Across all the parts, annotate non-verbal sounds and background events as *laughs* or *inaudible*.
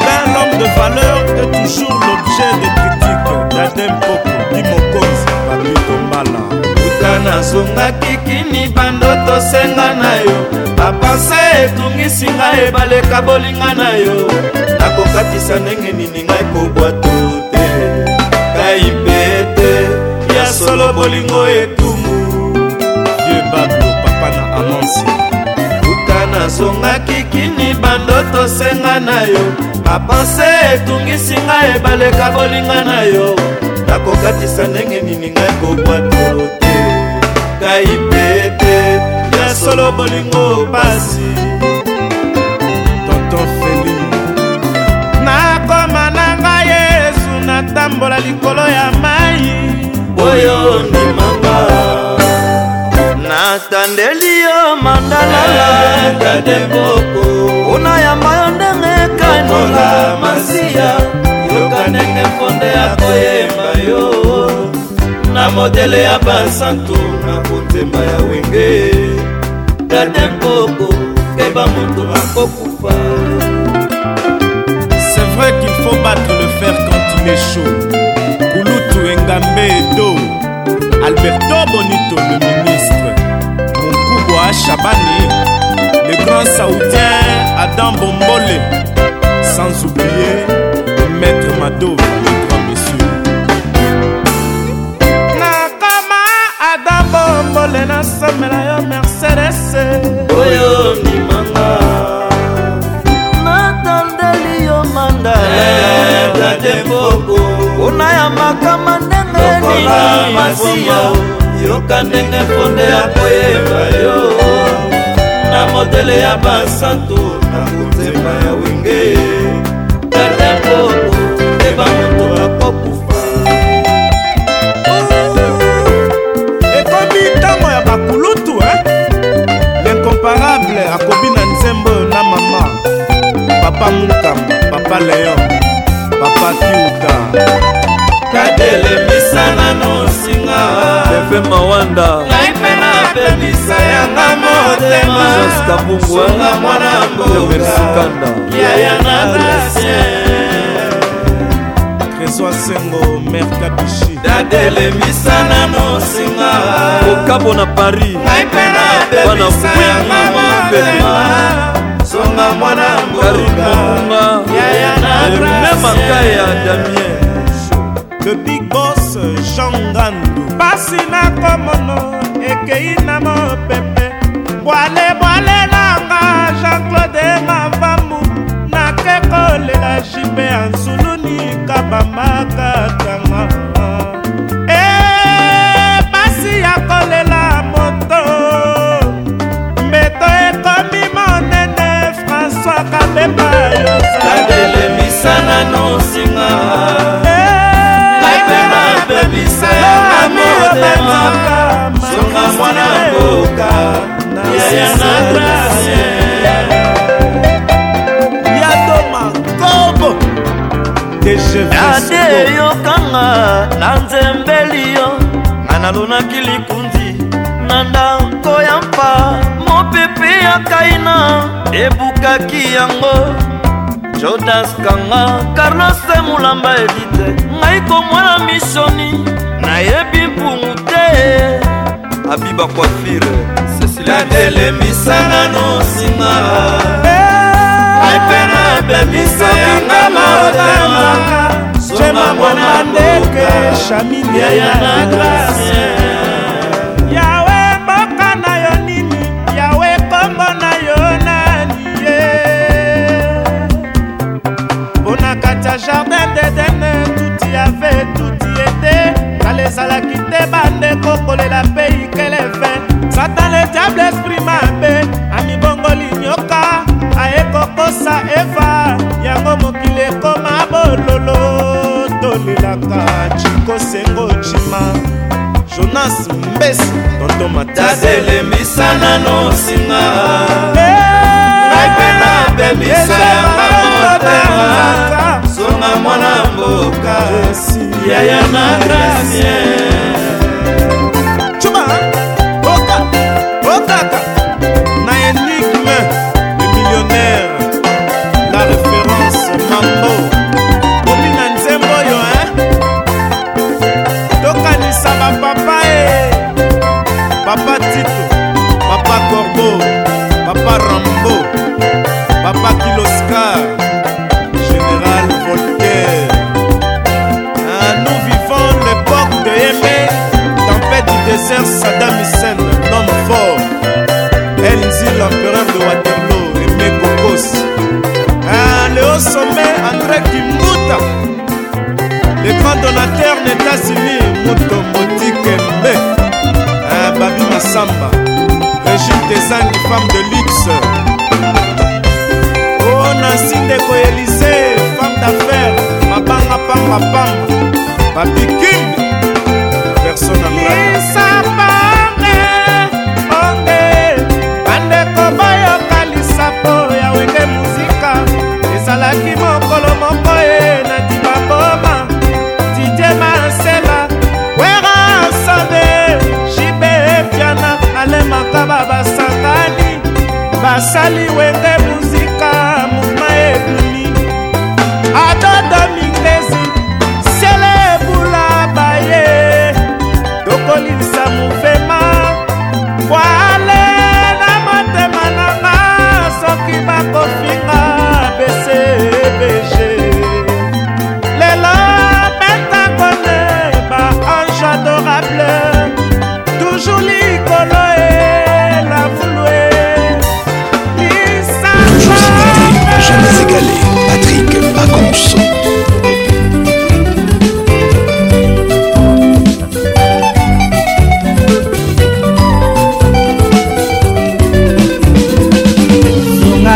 Robert, l'homme de valeur, est toujours l'objet des critiques d'Adem Koko, Dimokonzi, Babi Tombala. kuta nazongaki kini bandoto senga na yo bapense etungisinga ebaleka bolinga na yo nakokatisa ndenge nini ngai kobwato te ngai mpe te ya solo bolingo etumu ye bablo papa na amansi nasungaki kini bandoto senga na yo bapense etungisi ngai ebaleka bolinga na yo nakokatisa ndenge nini ngai kobwato te ngai mpe te ya solo bolingo pasi tonton feli nakoma na ngai yesu natambola likolo ya mai oyo ndima nastandeli yo mandalaladadeboko mpuna yamba yo ndenge kanola masiya yoka ndenge fonde akoyemba yo na modele ya basantu na kotemba ya wenge dadeboko keba moto akokufa c'est vrai qu'il faut battre le fer quand il est chaud kulutu engambe edo alberto bonito le mini Chabani, le grand saoudien Adam Bombole, sans oublier Maître Madov, le grand monsieur. Nakama Adam Bombole, na semela yo Mercedes. Oyo ndimanga. Natandeli yo manda. Eh, blade boko. Una ya makama ndenge ni. Masiya. yoka ndenge mponde akoyeba yo na modele ya basantu na kotemba ya wenge garde moko eba moto akokufa oh, ekomi ntango ya bakulutu e eh? lencomparable akobi na nzembo na mama papa mokamba papa leon papa kiuta kadelemisa nano nsinga efe mawanda ngai mpe napemisa yanga motemasunga mwana mbokasikanda yaya na dasien rezo asengo mer kabishi dadelemisa nano nsinga kokabo na paris ngai mpe napemisa yanga motema songa mwana mbokaringa yaya na dasien mema ngai ya damien le big boss jangandu pasi nakomono ekei na mopepe bwale bwale nanga jean-claude mavambu nake kolela jipe ya nzuluni kabambakatanga e eh, pasi ya kolela moto mbeto ekomi monene françois kabemba yosaelemisa nanosinga omemaka songa mwana mboka yaya na grace yadoma kobo ade yokanga na nzembeli yo nga nalonaki likundi na ndako ya mpa mopepe ya kaina ebukaki yango jodas kanga carlos mulamba edite ngai komwana misioni nayebi abiba coiffure cecilatelemisa nano nsima eh. aipena bebisa yanga motema soma mwana ndoke yaya na gracie esalaki te bandeko kolela mpe ikele fe satan le diable esprit mabe amibongoli nyoka ayekokosa eva yango mokili ekoma bololo tolelaka cikosengo cima jonas mbesi toto matazelemisana nano singa ngai mpe nabebisa yanga motema bonga mwana mboka yaya na gracie cuba oka okaka na énigme le millionnaire la référence mambo komi na nzembo oyo e tokanisa bapapa e papa eh? titre sœur Saddam Hussein, l'homme fort. Enzi, l'empereur de Waterloo, Aimé Kokos. Ah, le haut sommet, André Kimbuta. Le grand donateur des États-Unis, Mouto Moti Kembe. Ah, Babi Massamba. Régime des Indes, femme de luxe. Oh, Nancy Ndeko Élysée, femme d'affaires. Mabanga Pamba Pamba. Babi Kim. Personne en grade. basali wende muzika muma ebimi adodo minglesi sele baye tokolisa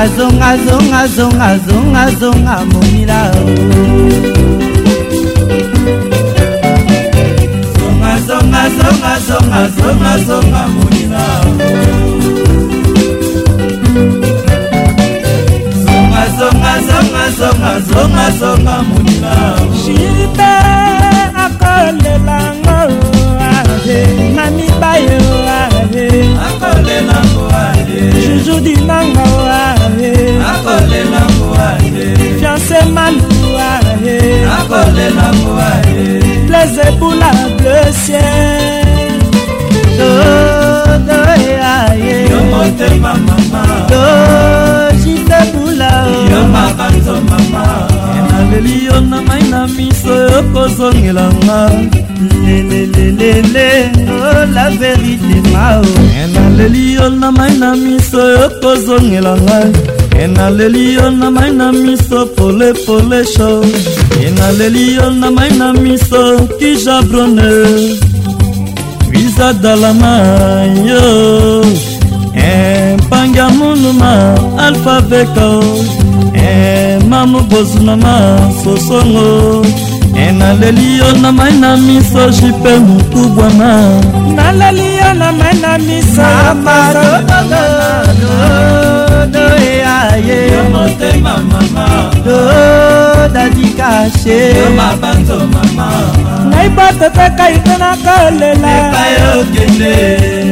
azongazongazongazongazonga momila zongazongazongazongazonga momila zongazongazongazongazonga momila jilbe akolelango ahe na mibayo ahe akolelango ahe juju dinanga ahe fiancé malouwa plaise ebula bleu ciel jitebula enaleli yo na mai na miso yokozongelanga lelelelele oh, la verité mao enaleli eh, yo na mai na miso yokozongelanga enaleli yo na mai na miso polepole sho enaleli yo na mai na miso kijabrone wizadalama yo empangi ya munuma alfabeka emamu bozunama sosongo enaleli yo na mai na miso jipe mokubwana naleli yo na mai na miso Oh, oh, dodo eyaye oh, yo motema mama do dadi kashe yo mabanzo mama ngai batoteka ite nakolela epai okende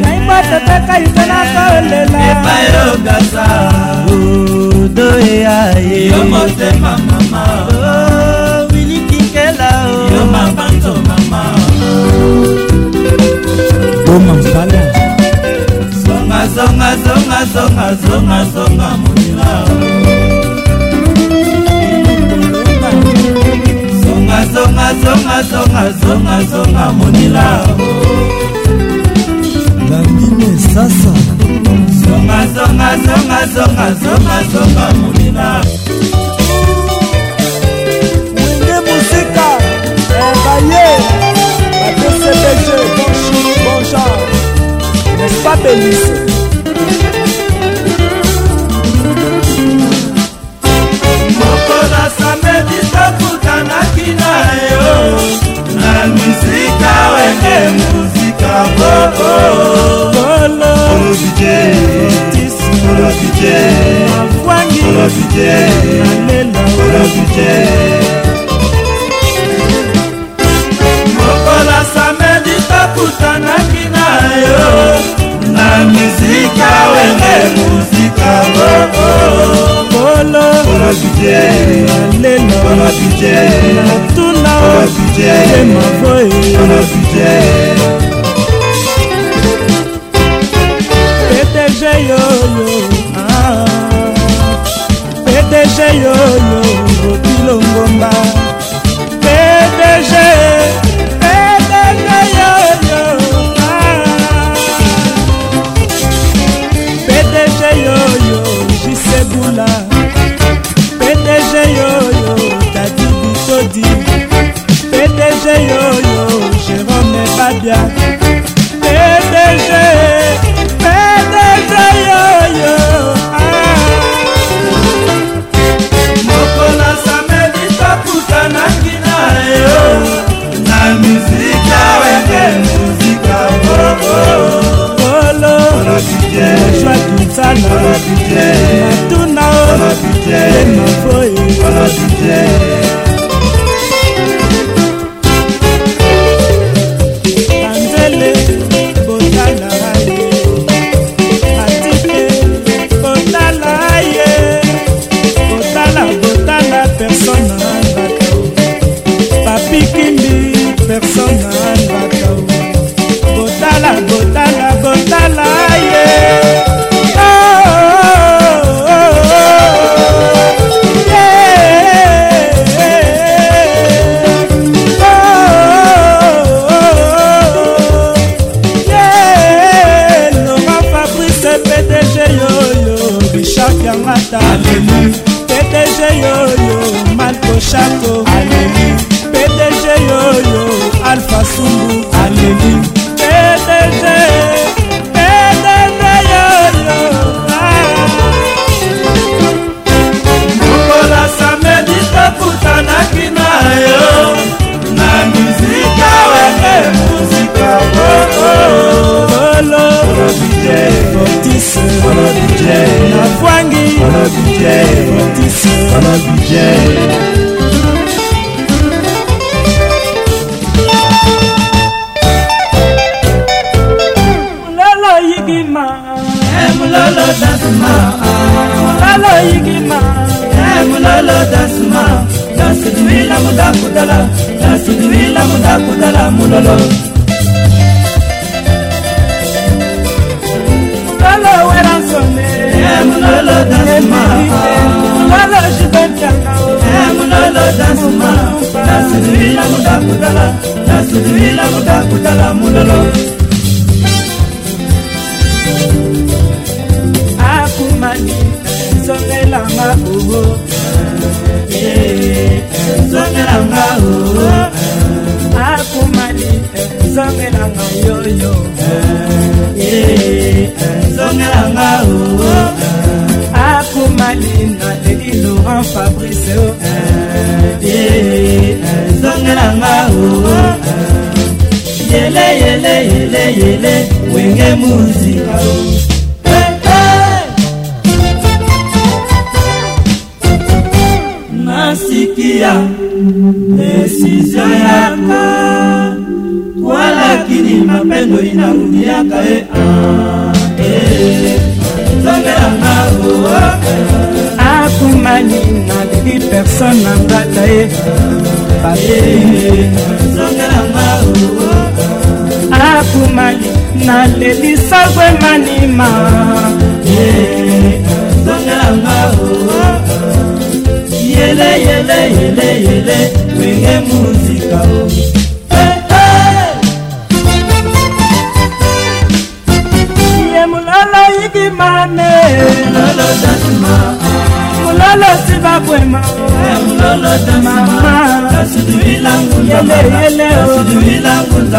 ngai batoteka ite nakolela epai ogasa dodo eyaye yo motema mama do wilikikela o yo mabanzo mama boma mpala zonga zonga zonga zonga zonga zonga monira zonga zonga zonga zonga zonga zonga monira bambine sasa zonga zonga zonga zonga zonga zonga monira wenge moseka ebaye eh, babelise mokola samedi tokutanaki na yo na mizika wenge muzika boboolobije olobije mokola samedi tokutanaki na yo na mizika wenge muzika oh, oh. lelotuna ye mavoe pdg yoyo ah. pdg yoyo bilongomba Libya PDG PDG yo yo ah. Mokona samedi tokutanaki na yo na muzika wenge muzika oh Polo Joa tutana Matuna oh Mafoye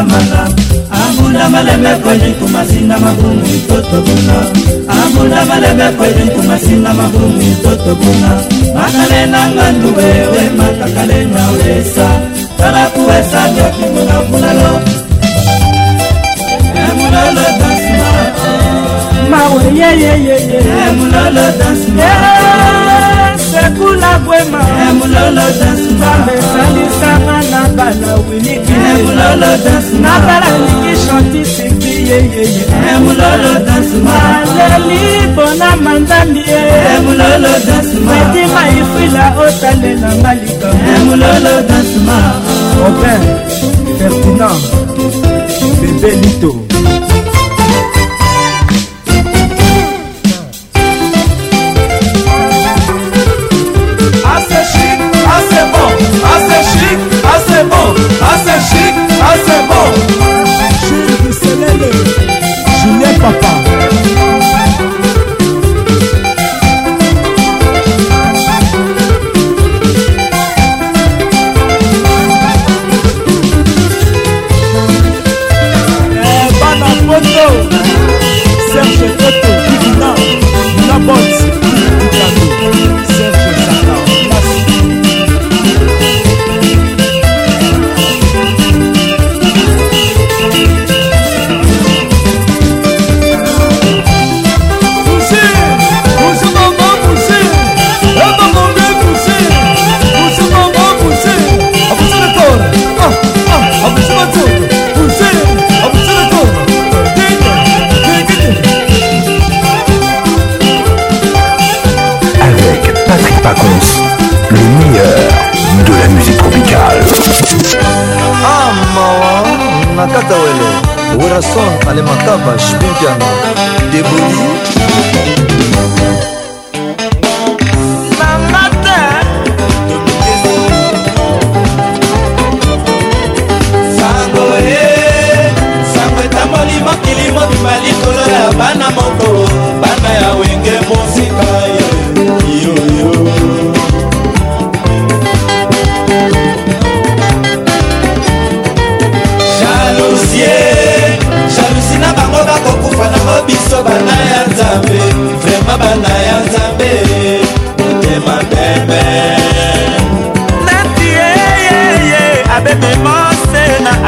amundamala amunda malembe kweli kumasinda magumu itotobuna amunda malembe kweli kumasinda magumu itotobuna makale nanga nduwe we makakale nyawesa tala kuwesa ndokimunga mulalo emulalo dansima mawe yeyeyeye emulalo dansima sekula gwema bamesalisama eh, na bana winiki eh, na bala lingi shanti siki yeyeye eh, maleli mpona mandami medima ifwila otalela malika obin ferdinand bebe lito savage bigana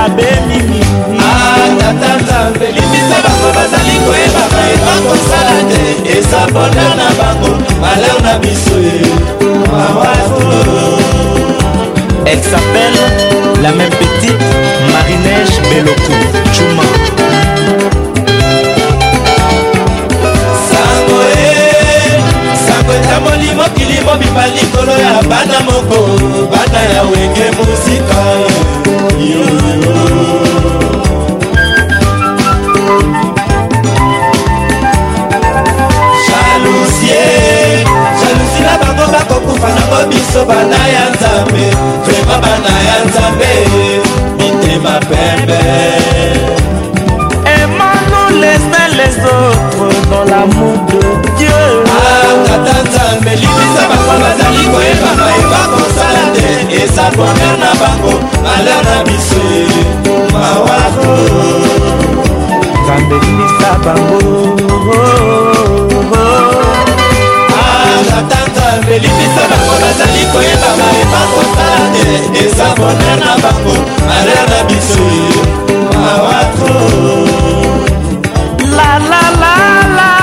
mabe mingi ah, limbisa bango bazali koyeba bayeba kosala e te eza boner na bango maler na biso ye Elle s'appelle la même petite Marinège Beloko Chuma. kobima likolo ya bana moko bana ya wenge muzika jalousie jalousi na bango bakokufa nango biso bana ya nzambe vraimen bana ya nzambe mitema pembe Laisse les autres dans l'amour de Dieu. Ah, tata, mais bango bazali koyeba bayeba kosala te eza bonheur na bango malheur na biso mawako nzambe lilisa bango tata ah, nzambe lilisa bango bazali koyeba bayeba kosala te eza bonheur na bango malheur na biso mawako la la la la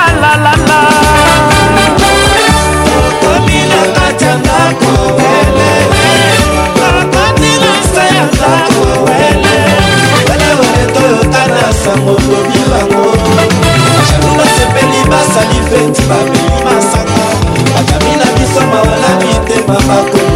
sango tobilango bashanu basepeli basali feti babeli masanga bakami na biso mawala bitema bakomi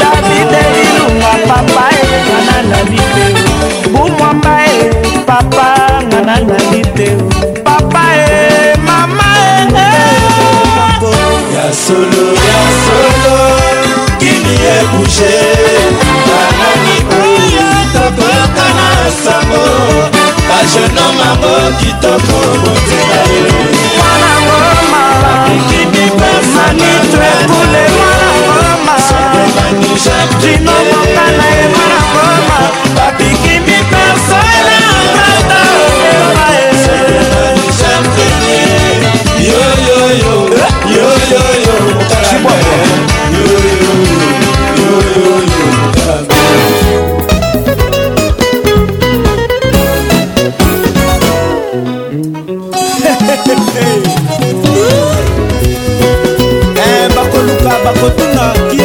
davide lilunga papa ngana nabi te bumwamba e papa ngana nabi te papa e mama e ya solo ya solo kimi e bouge banani oyo tokoka na sango bajenoma bo kitoko botela ye mwana ngomala banitwe kule mwana ngoma dino moka na ye bakotuna ki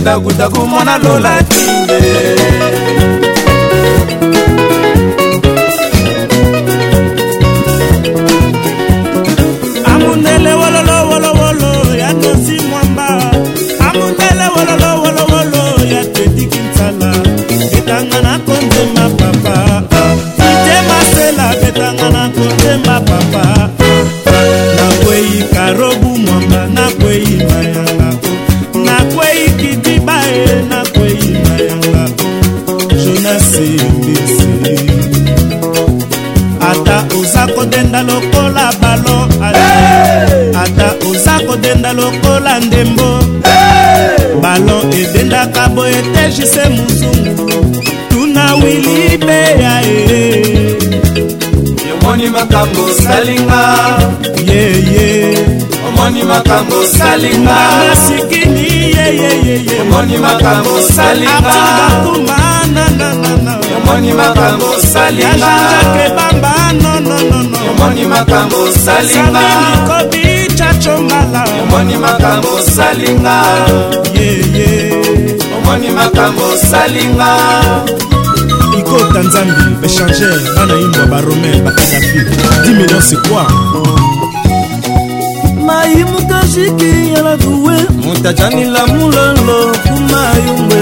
ndagundagu mwana lola ti makambo osalinga nasikini yeyeyeyemoni makambo osalingaemoni makambo osalingaakebamba nonononomoni makambo osalingakobichachongalaemoni makambo osalinga yeye omoni makambo osalinga ikota nzambi échangeur bana imbwa baromain bakadafi 10 millions c'est quoi imutashiki yaladuwe mutachanila kuma yumwe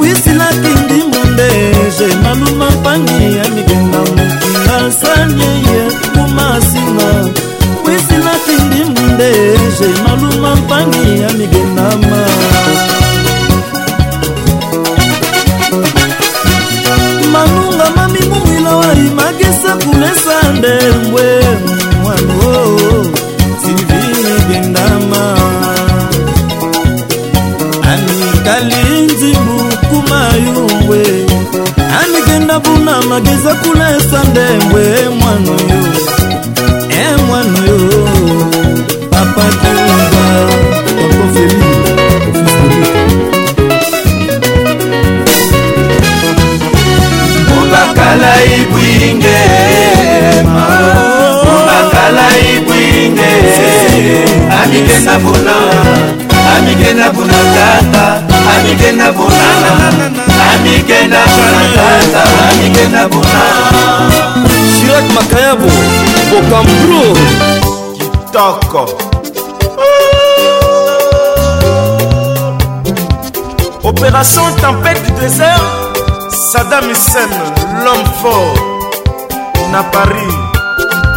wisilakindi mwandeshe maluma pani ya migenda mukinasanyeye kumasina wisilakindi mwandeshe maluma pani ya migendama manunga mami mumwila wali magesa kulesa ndembwe mwano oh, oh. ndabuna mageza kula esandembwe emwana oyo emwana eh, oyo damisen l'homme fort na paris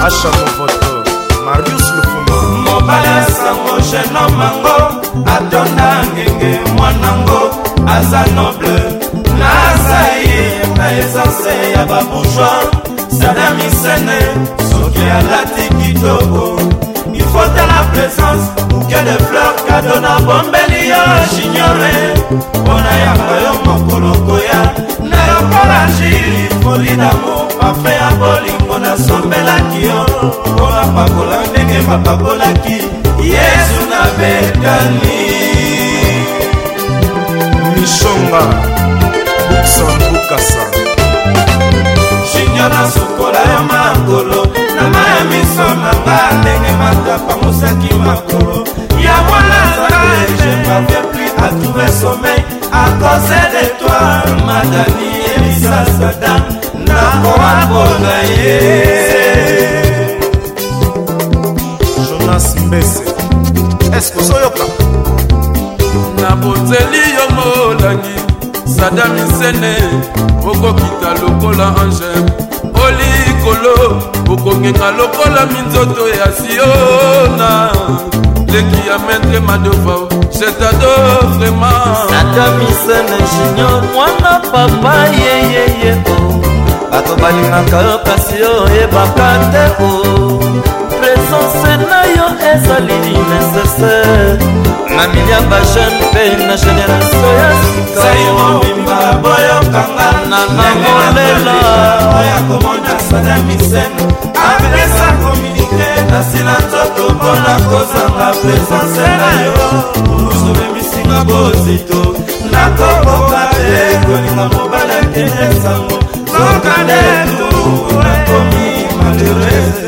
achamovoto marius lufumo mobala sango genome ango atona ngenge mwanango aza noble naza ye na esanse ya babourgoi sadamisene soki alati kitoko faute à la présence bouquet de fleurs kado na bombeli yo oh, jiniore mpona yango yo mokolo koya na yo kolangili foli damo mafe ya bolingo nasombelaki yo mpona pakola ndenge bapakolaki yesu na betani mishonga buksan bukasa jinior nasukola yo pamba ndenge matapangusaki makolo ya mwanaaepri atrouve sommeil akose de toi madani ebisa satan nakoakola ye jonas mbese eske ozoyoka na bozeli yo molangi sada misene okokita lokola ange oli okokeka lokola minzoto ya siona leki ya maître madova cetado vraiment nakamisene junior mwana papa yeyeye o oh. bato balingaka yo kasi oyebaka te o oh. resource na yo ezali nécessaire na milia bajeune mpe na génération ya sikaomima boyokanga na nangolela nasila nzoto mpona kozanga presence na yo osomebisinga bozito nakokoka te kolinga mobali akende sango tokande tu nakomi malheurese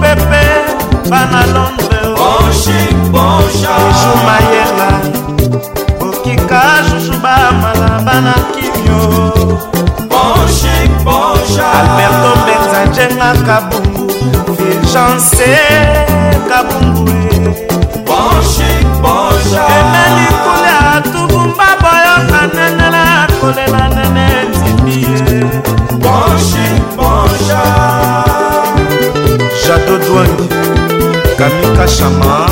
pepe bana londre oh. jumayela okika jusuba malaba na kimio alberto benza jenga kabungu virgence kabungu emeli kolia tubumba boyoka nenela kolela nene tibi dwangi kamikashama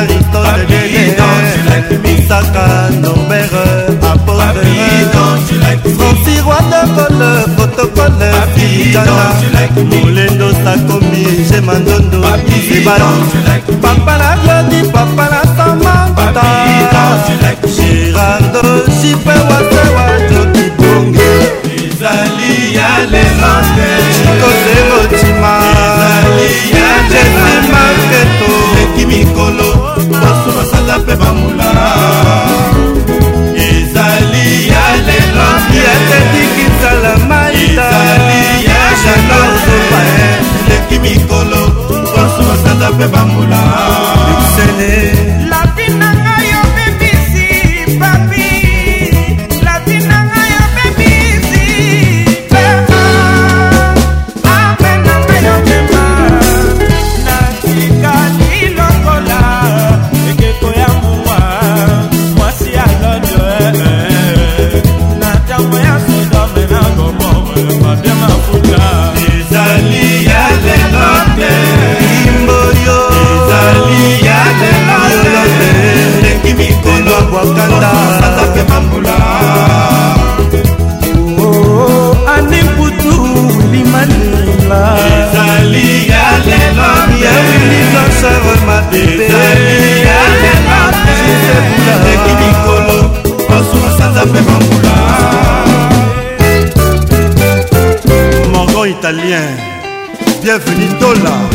Aristote Denisaka Norbert Apôtre Francis Roi de Cole Protocole Fidjana Molendo Sakomi Gemandondo Sebalan bambula finito là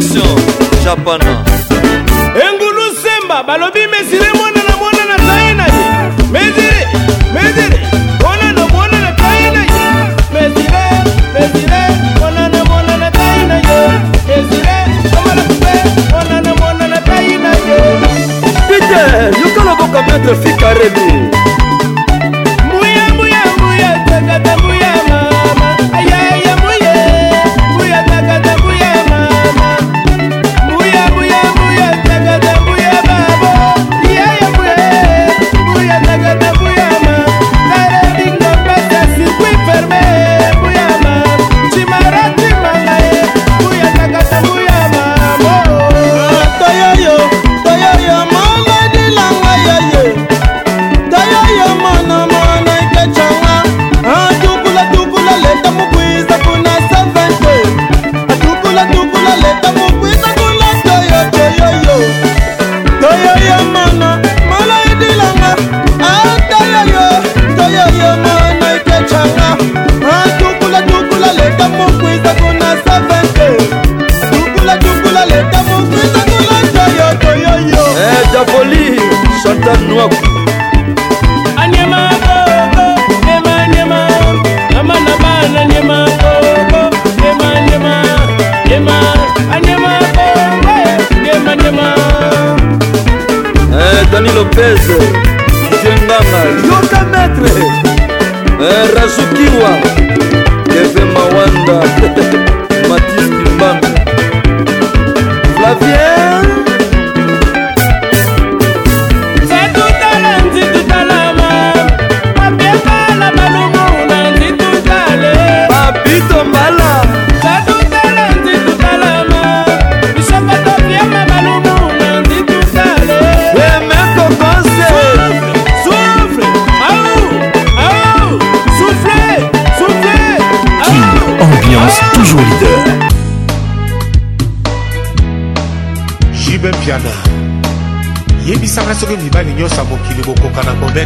Jackson, Japanão.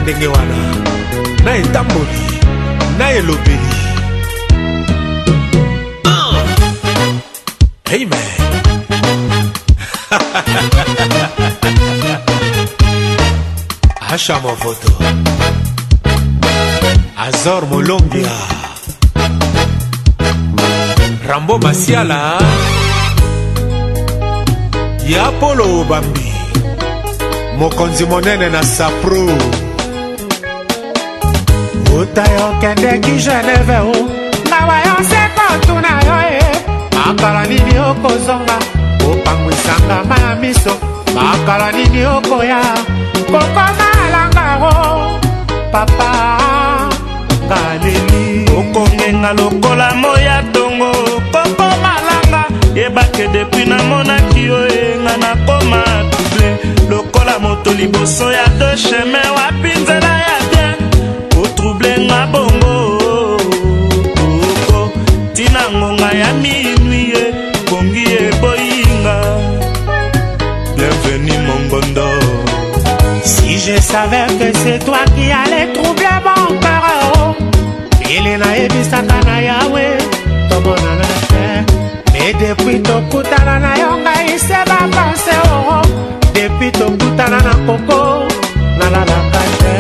ndenge wana na etamboli na elobeli amen asha *laughs* movoto azor molongia rambo masiala ya polo obambi mokonzi monene na sapro uta yokendeki geneve o mawa yo nseko tuna yo e eh. makala nini okozonga kopangwisangama ya miso makala nini okoya kokoma alangaro papa ngaleli okokenga lokola moya tongo koko malanga yebake depui namonaki yo enga eh. nakoma tuble lokola moto liboso ya do chemin wapi nzela Je savais que c'est toi qui allais troubler mon cœur Ele nayebisaka na yawe tomonana te me depuis tokutana na yo ngai se bapanse oo depuis tokutana na koko nalalaka te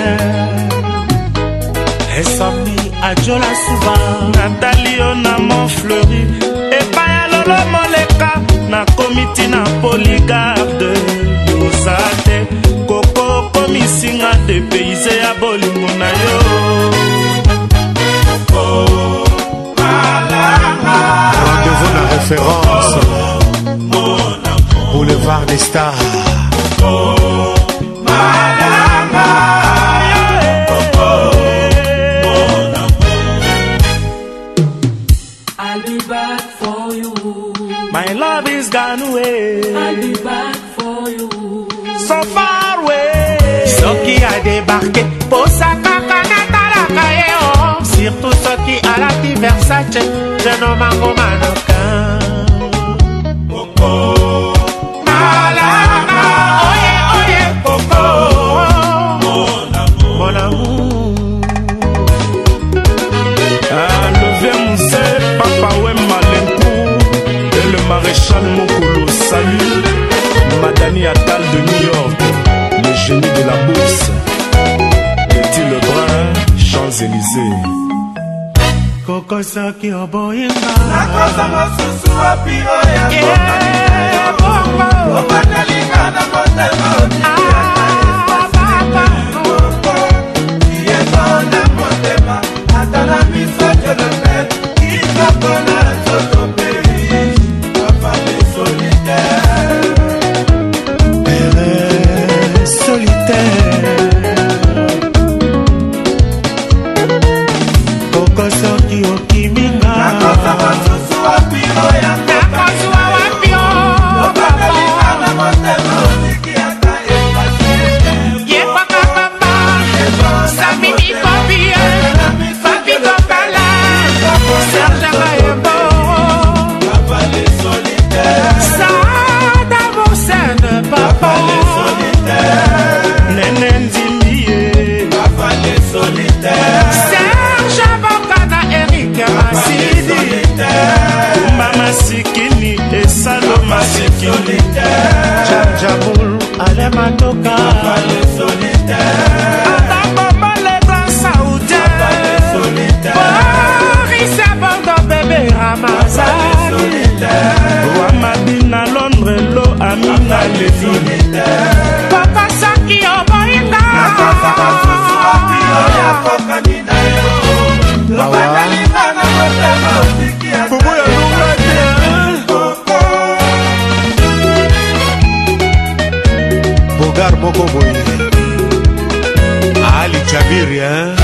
insomni ajola souvent natalio na mont fleuri epai ya lolo moleka nakomi ntina poligarde ozaka depeyse ya bolingo na yo rendez-vous na référence oh, boulevard des stars oh, marke posa kaka natalaka ye o oh. surtout soki alati versace jenomango manoka oh, oh. okosaki oboyingaokosa mosusu wapi oyaobatalingana eh, eh, eh, oh, oh. motema matoka atambombaleza saudien borise bordo bebe ramazani wa madina londre lo amina levine moko boye ali jabiri hein?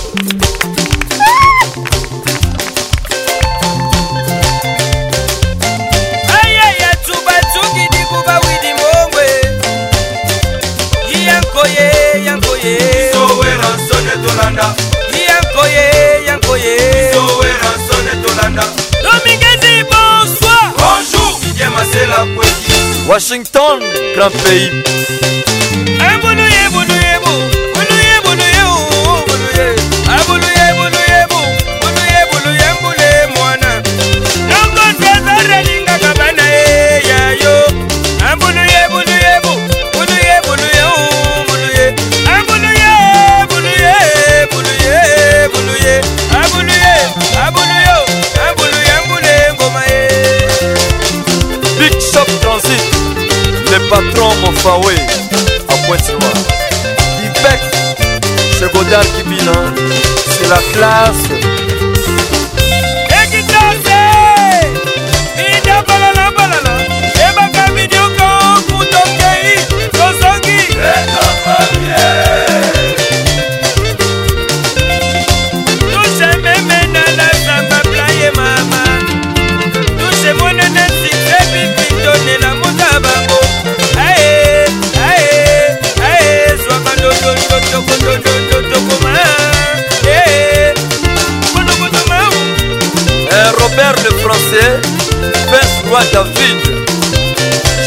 Washington, grand pays. Faoué, à Pointe-Noire. Québec, c'est Godard Kibina, hein. c'est la classe. Eh, Robert le Français, Prince Roi David,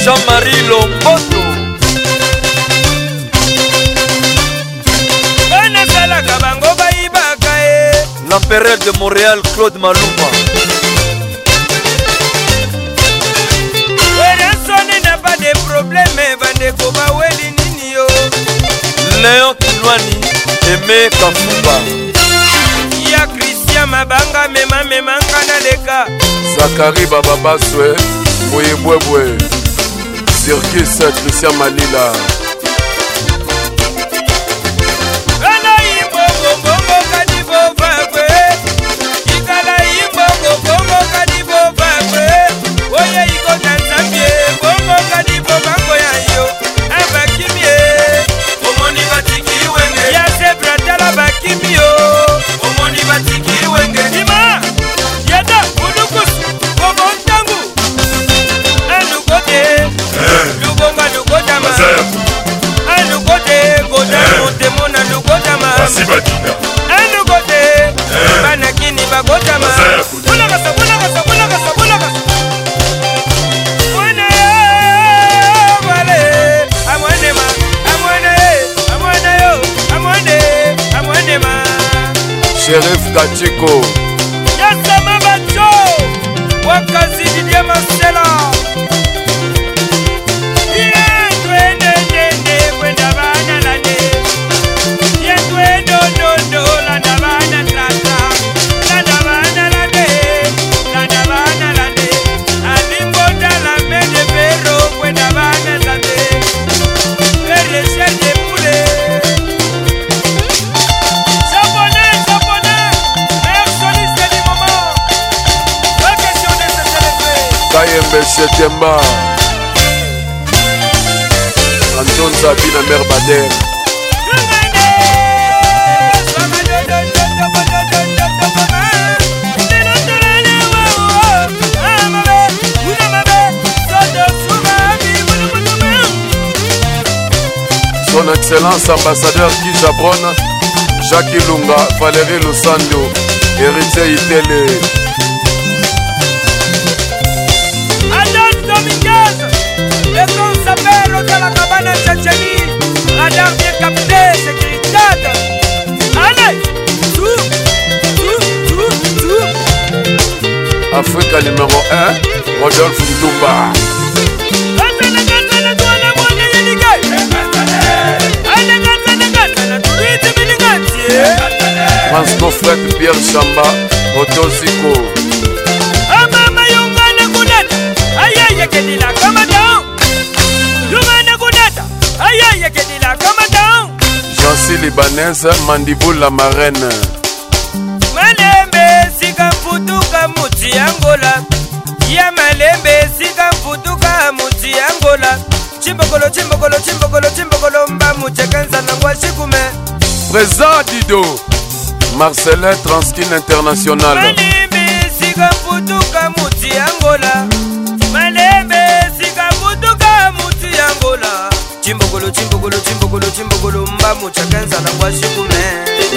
Jean-Marie Lomboto. L'empereur de Montréal, Claude Maluma. Personne n'a pas de problème, Vandeko Baweli Ninio. Léon balwani eme kafuba ya kristian mabanga memamemanga na leka zakari bababaswe boyebwebwe sirki saint kristian malila Sheriff Kachiko. septième bar Anton Sabine Mère Bader Son Excellence Ambassadeur Kizabron Jacques Ilunga, Valérie Losando, Héritier Itélé ezalaka bana tchatcheni radar bien capte sécuritate ale afrika numéro 1 rodolphe ntumba franco fred pierre chamba otoziko amamayonga nakunata ayayekelila kamada merci libanaise mandibula marene malembe esika mputuka muti ya ngola ya malembe esika mputuka muti ya ngola cimbokolo cimbokolo cimbokolo cimbokolo mba mucekanza nango ashikume présent dido marcelin transkin international malembe esika mputuka muti ya ngola malamu chakanza na kwashikume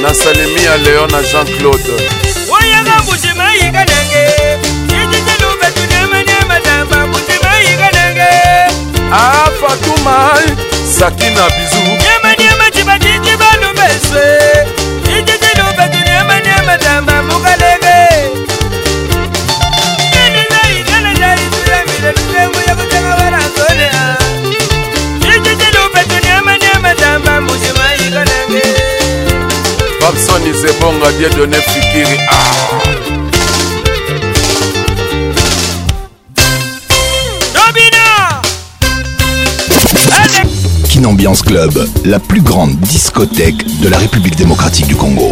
nasalimia leo na jean-claude oyaka mutima yikanange cicicelupe tunemanyematamba mutima yikanange afatuma sakina bizu nyamanyama cibadicibalumeswe cicicelupe tunemanyematamba mukalenga samson izebonga diedone fikiri ah. Kinambiance Club, la plus grande discothèque de la République démocratique du Congo.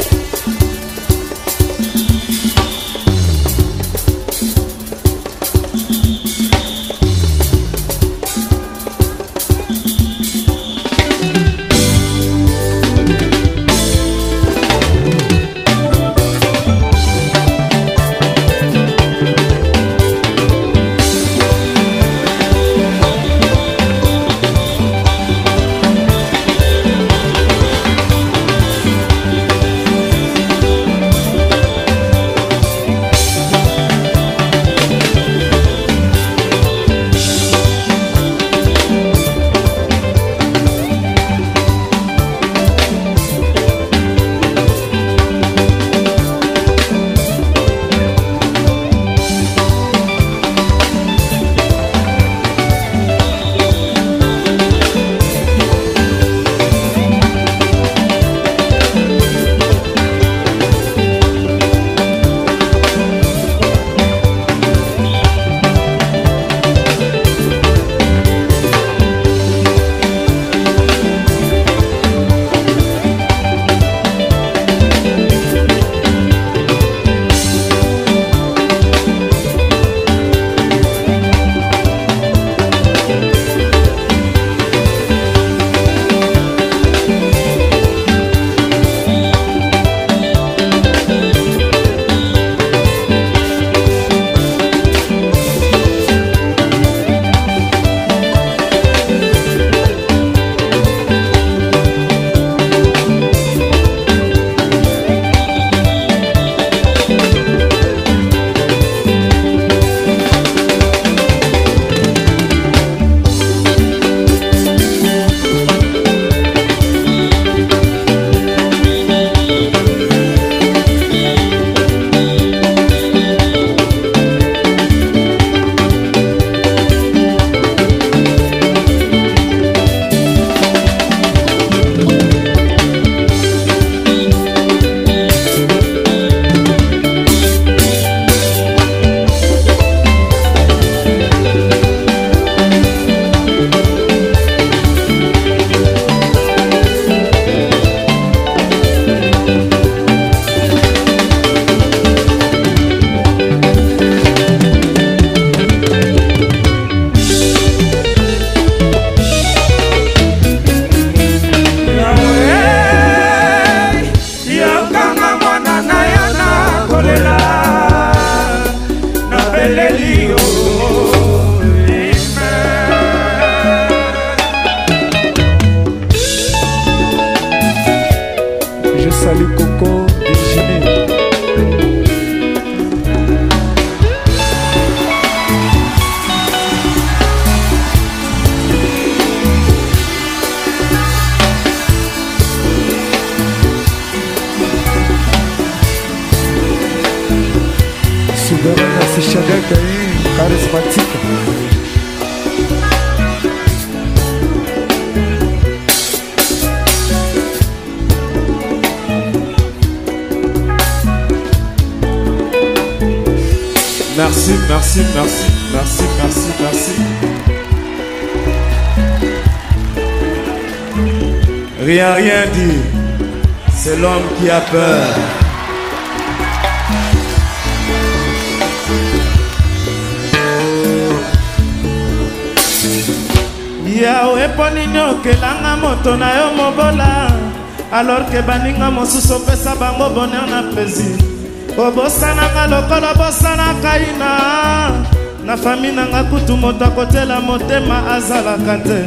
na motema azalaka te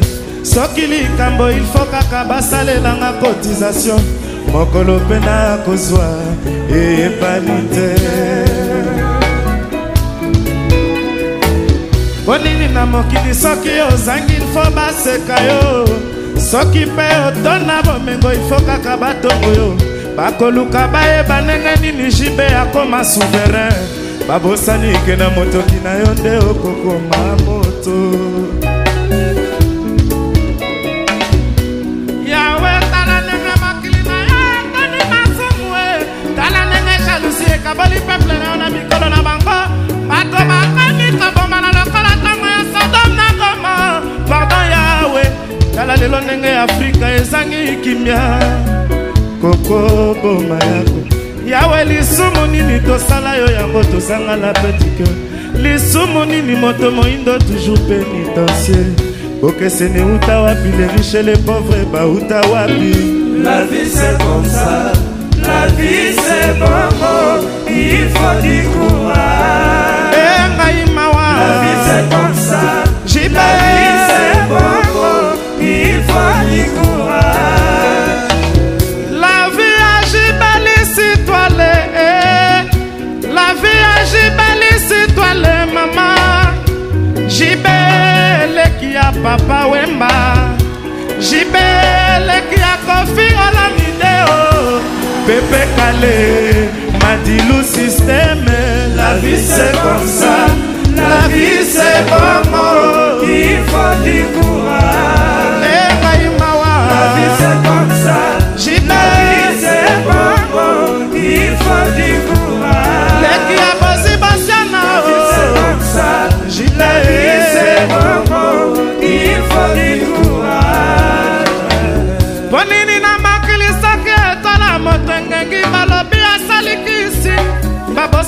soki likambo ilfo kaka basalelanga cotisation mokolo mpe na kozwa eyebani te ponini na mokili soki ozangi ilfo baseka yo soki mpe otona bomengo ilfo kaka batongo yo bakoluka bayeba ndenge nini jibe akoma souverain babosani ke na motoki na yo nde okokoma moto yawe tala ndenge makili na yo etoni masumu e tala ndenge jalusi ekaboli peple na yo na mikolo na bango bato bakomi kobomana lokola ntango ya sodome na goma pardon yawe tala lelo ndenge afrika ezangi kimia kokoboma yako yawe lisumu nini tosala yo yango tozangana petike lisumu nini moto moyindo toujours pénitencie bokeseni uta wapi le riche le pauvre bauta wapi la vie c'est comme ça la vie c'est bongo il faut du courage eh ngai mawa la vie c'est comme ça jibe la vie c'est bongo il faut du courage papa wemba jibeleki ya kofi olanideo pepe kale madilu systeme la vie c'est comme ça la vie c'est comme il faut du courage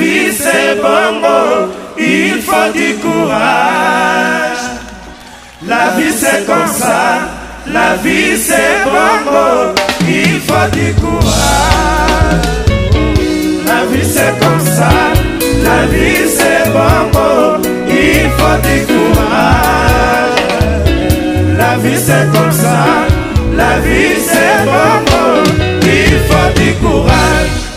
La vie c'est bon, oh. il faut du courage. La vie c'est comme ça, la vie c'est bon, oh. il faut du courage. La vie c'est comme ça, la vie c'est bon, oh. il faut du courage. La vie c'est comme ça, la vie c'est bon, il faut du courage.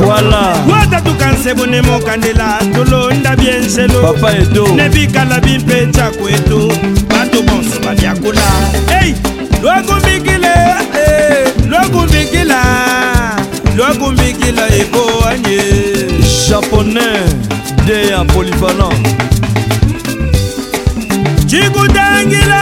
voilà watatukансebone mokandela tolonda bienselo papa edo nebikala bimpetya kwetu bato bonso babyakula ei lwakumbikile eh, lwakumbikila lwakumbikila ekoanye japonais de ya polyvalent cikutangila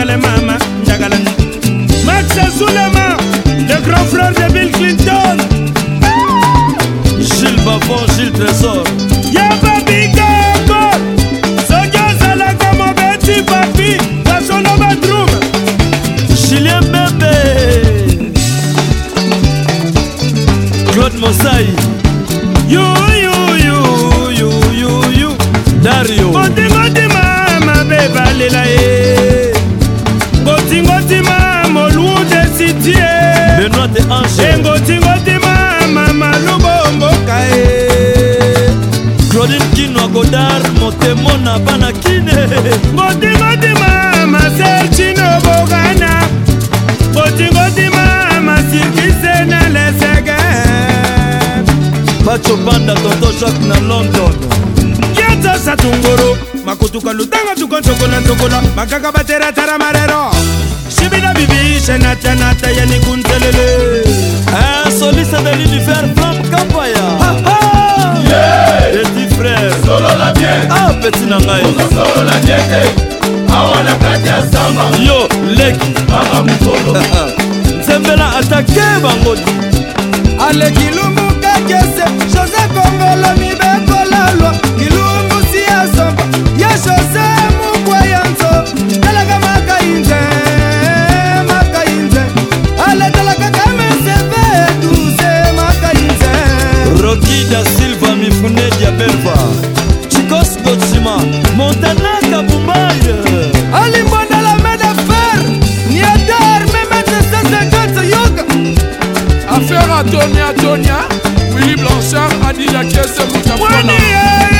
njagale mama njagale max azulema le grand frère de bill clinton gilles babo gilles trésor yababikako soki ozalaka mobeti papi gasono badrum julien bebe claude mosai yuyuyuyuyuyu dario odimodima mabe balela ye engotingotima mama lubomboka e claudine kino godar motemo na bana kine ngotingotima maser chino bogana ngotingotima masirkise na lesege bacho banda tonto jacke na london yatasa tungoro makutuka lutanga tukoncokola ndokola makaka bateratara marero Shibida bibi, shenata nata yani kuntelele Un eh, soliste de l'univers, Franck Kampaya Ha ha Yeah Petit frère Solo la bien Ah petit nangai Solo la bien Awa na kati ya samba Yo, leki Mama mukolo Nzembela atake bango Aleki lumi roki da silva mifune diabelva chikos gotsima montanaka bumbai alimbondala medefer niadar memetesesegete yoga affaire atonia atonia willi blanchard adila kiese mutapona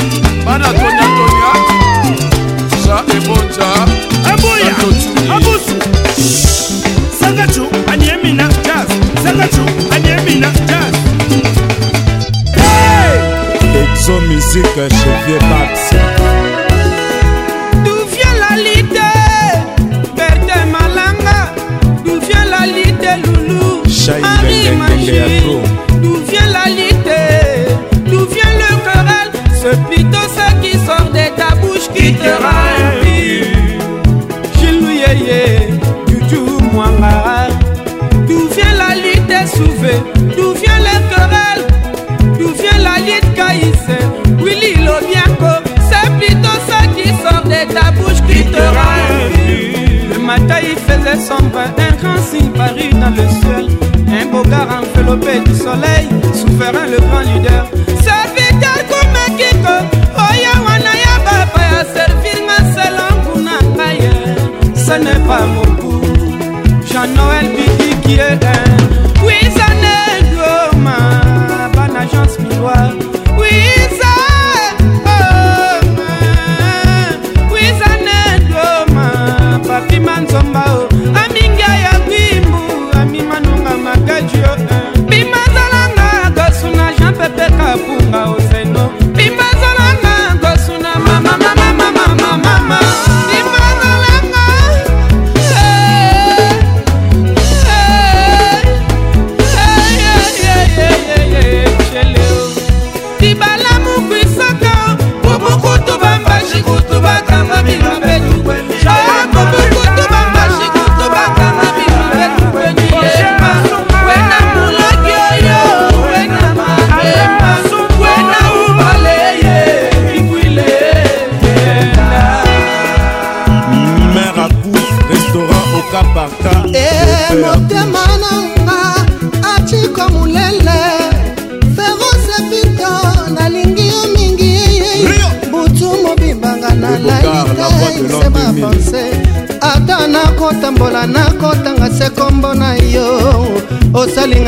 bana tonia tonia ja ebonja abuya abusu sangachu aniemina jazz sangachu aniemina jazz exo musique chevier babs qui te rend impur. Chilouyeye, Doudou Mwanga. D'où vient la lutte des souvets D'où vient les querelles D'où vient la lutte caïsse Willy Lobiako, c'est plutôt ça qui sort de ta bouche qui te rend impur. Le matin, il faisait son bain, un grand signe parut dans le ciel. Un beau gars enveloppé du soleil, souverain le grand leader. n'est pas mon goût. Jean-Noël Bidiquier est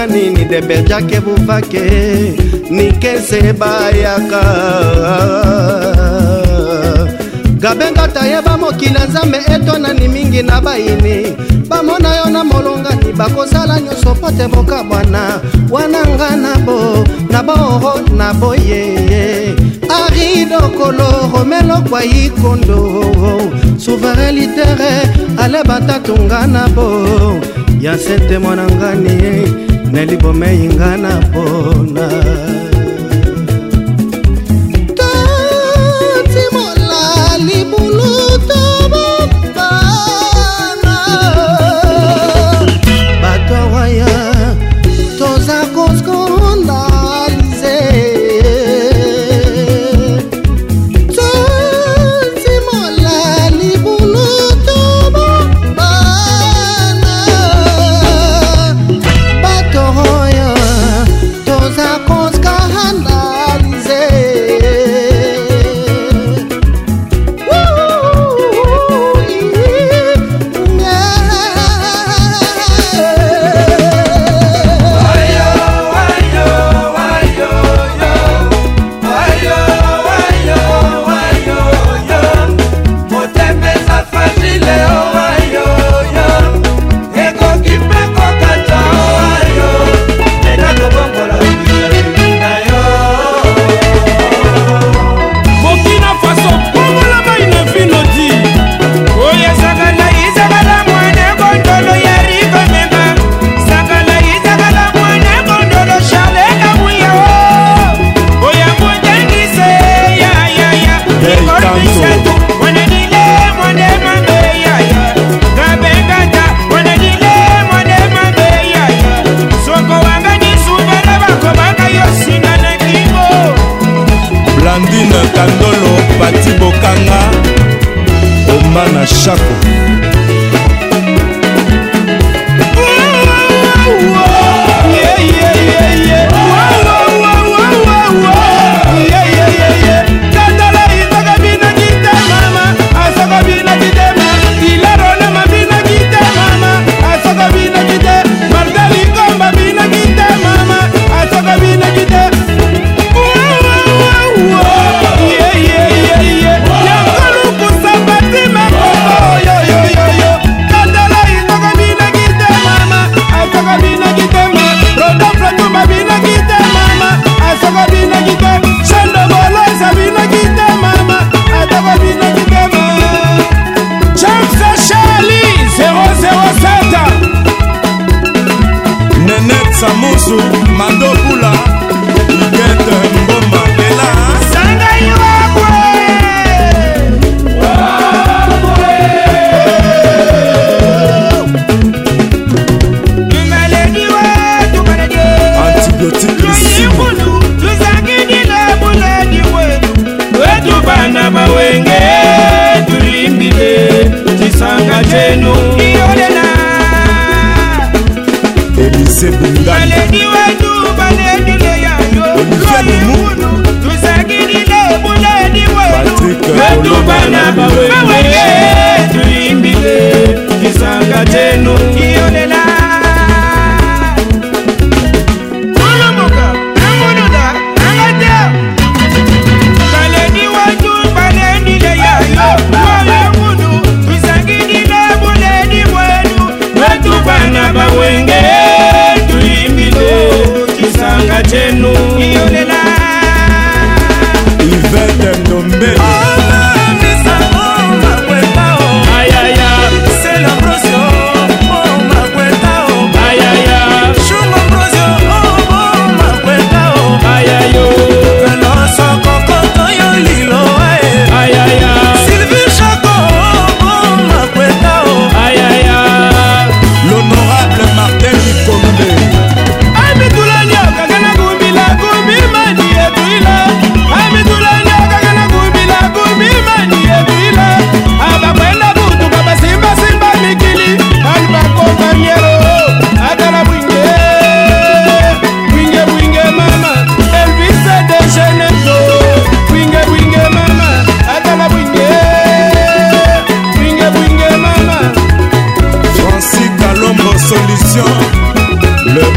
ndenge nini deberjake buvake nikese bayaka gabenga tayeba mokili nzambe etonani mingi na bayini bamona yo na molongani bakozala nyonso mpo te bokabwana wana nga na bo na boro na boye aridokolo romelokwa ikondo souverain litere ale batatunga na bo ya sete mwana ngani nelibomei nga na pona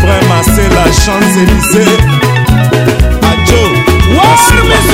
souverain Marcel la chance Élysée Adjo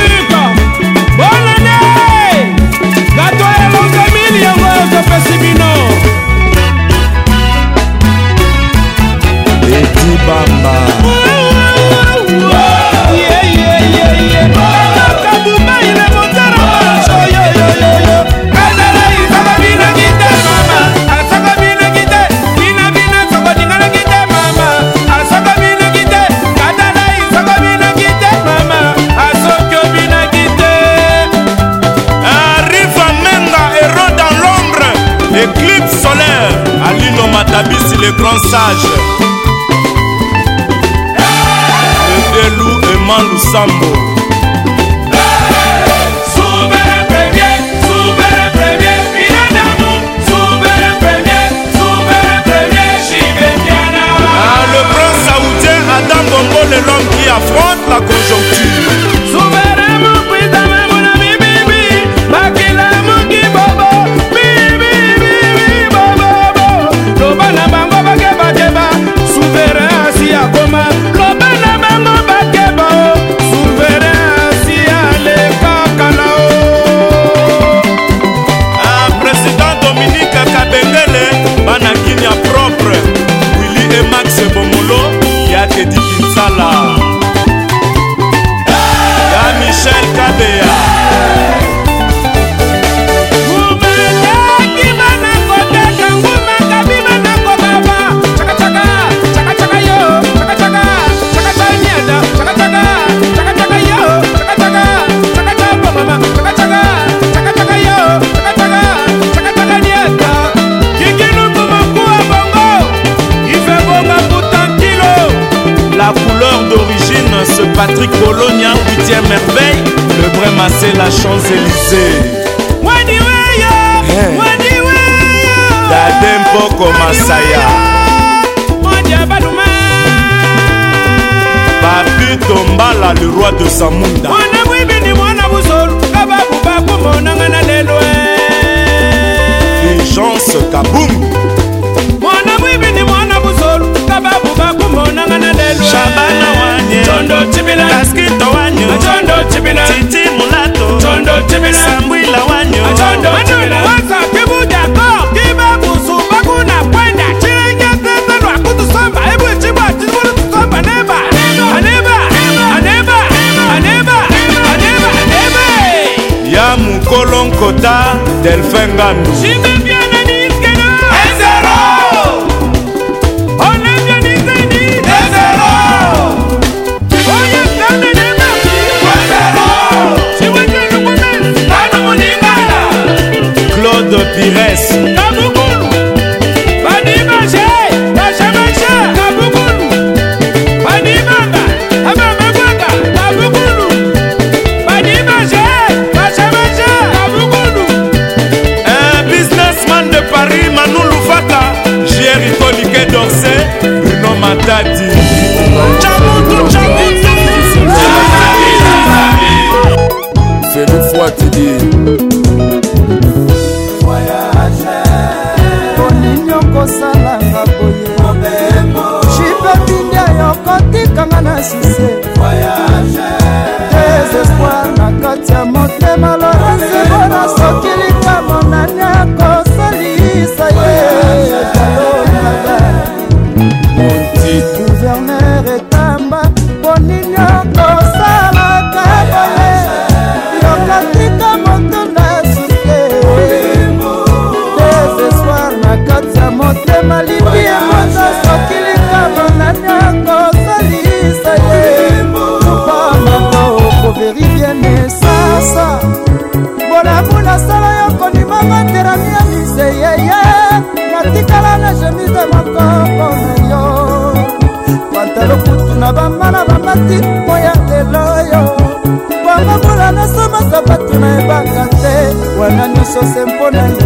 Vengan bonanga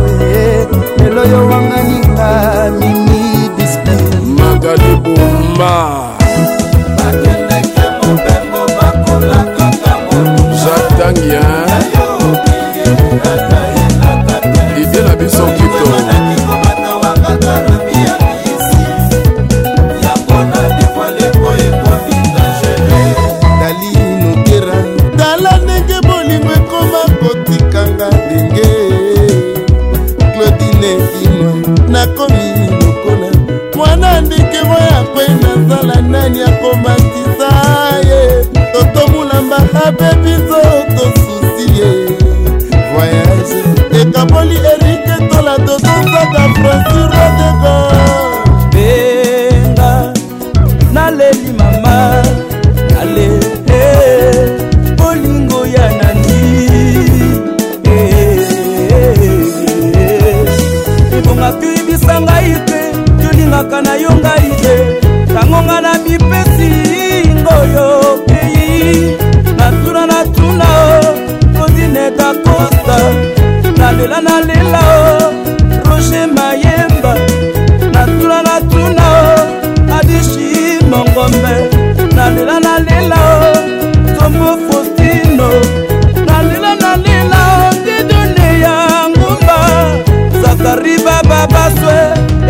nzela nalela o roger mayemba natuna natuna o adishi mongombe nalela nalela o tombo faustino nalela nalela o didone ya ngumba zakari baba baswe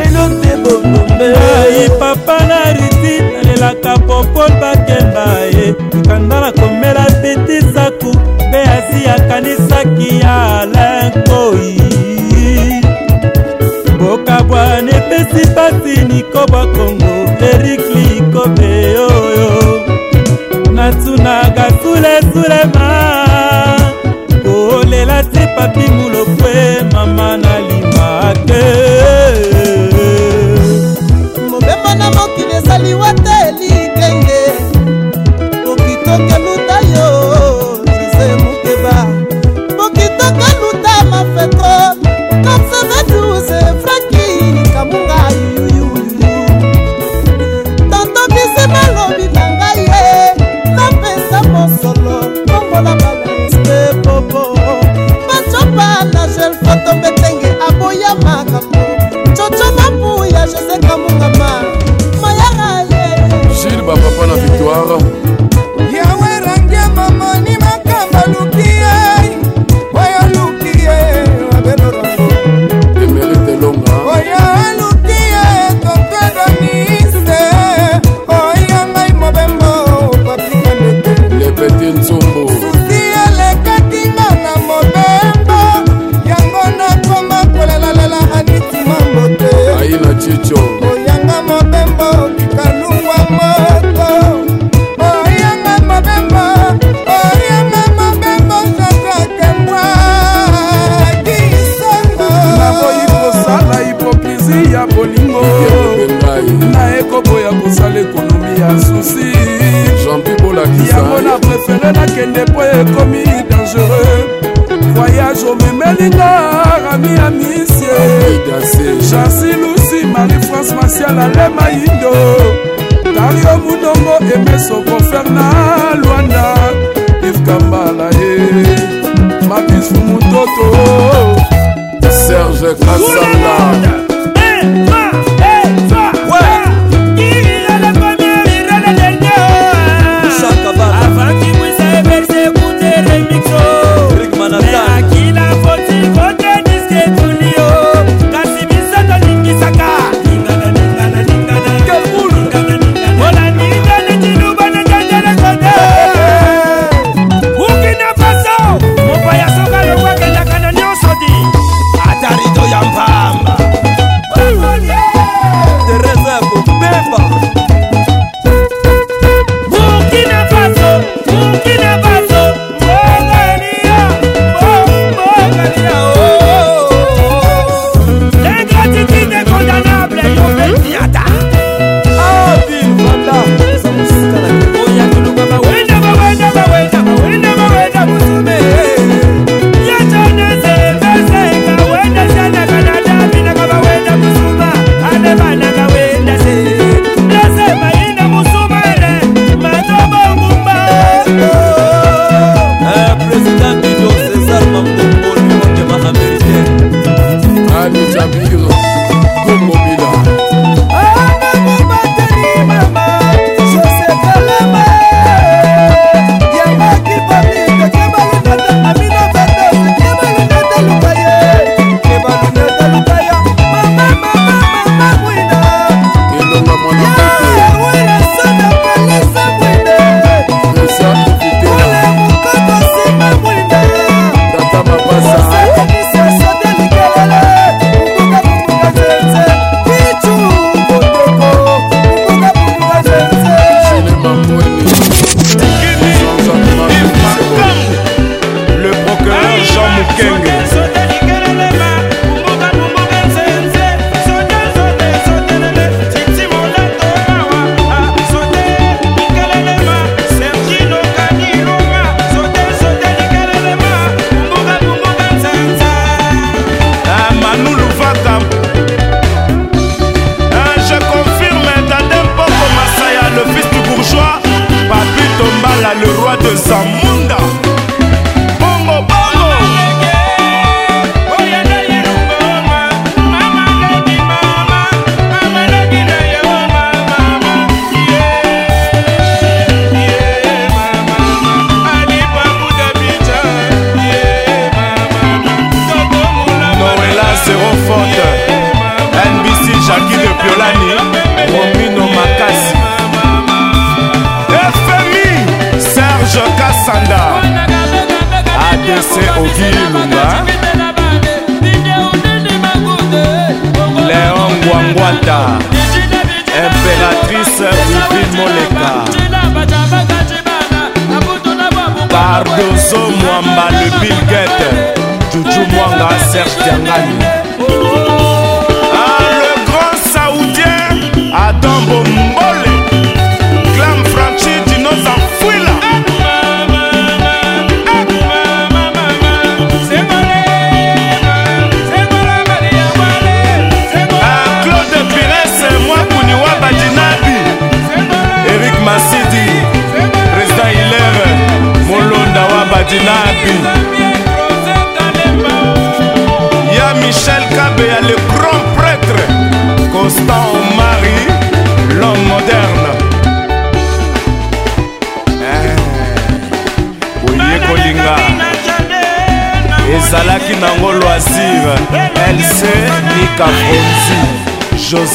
elote bongombe ai papa na riti nalelaka popol bakemba ye kanda na komela betisaku mpe asi akanisaki ya ale mokonzi nikoba kongo erik likobe oyo natunaka sulesule ma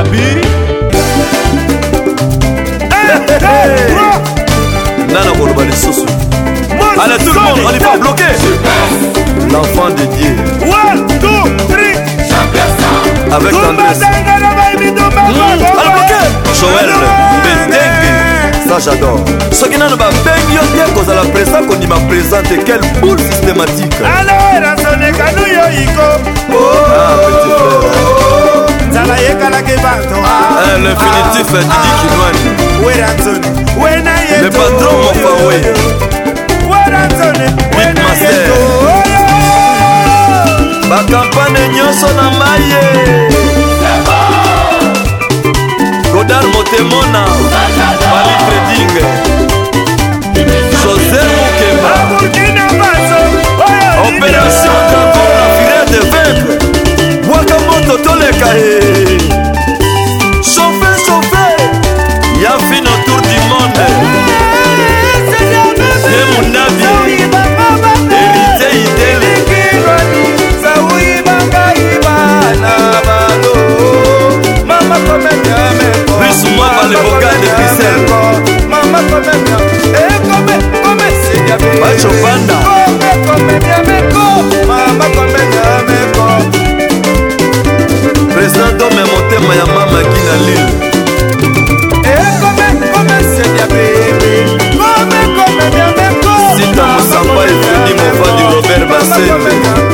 abi nana koloba lisusu allez tout le monde on y va bloqué l'enfant de dieu One, two, three. avec tendresse mmh. allez bloqué joel bedengue ça j'adore soki nano babengi yo te kozala présent kondima présent te quelle boule systématique alors erazonekanu yo iko ah, petit frère bayekalaki bato eh, le ah, finitif ya ah, didi ah. kinwani weranzone wena yeto patron mofawe weranzone wena yeto bakampane nyonso na mai godar motemona mali trading josé mukemba oh, opération dragon la fureur de vaincre mboka e sofe sofe ya fino tour du monde le mondavi erite idele risuma baleboka de pisel bacopanda président dome ya motema ya mamaki na lile sita mosamba efeni movadi robert basembe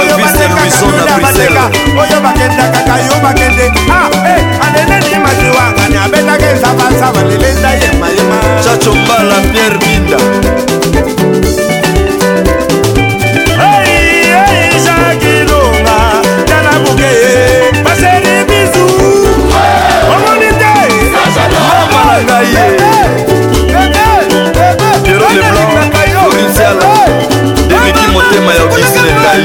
oyo bandekayonabateka oyo bakendakaka yo bakende ah, eh, aneneni madiwangani abetaka ensavansava lelenda yemayema chacho mbala pierre binda ezakilunga tala buke baseri bizu omoni te amalanga ye pierre leblanc oriziala eleki motema ya okisi lengai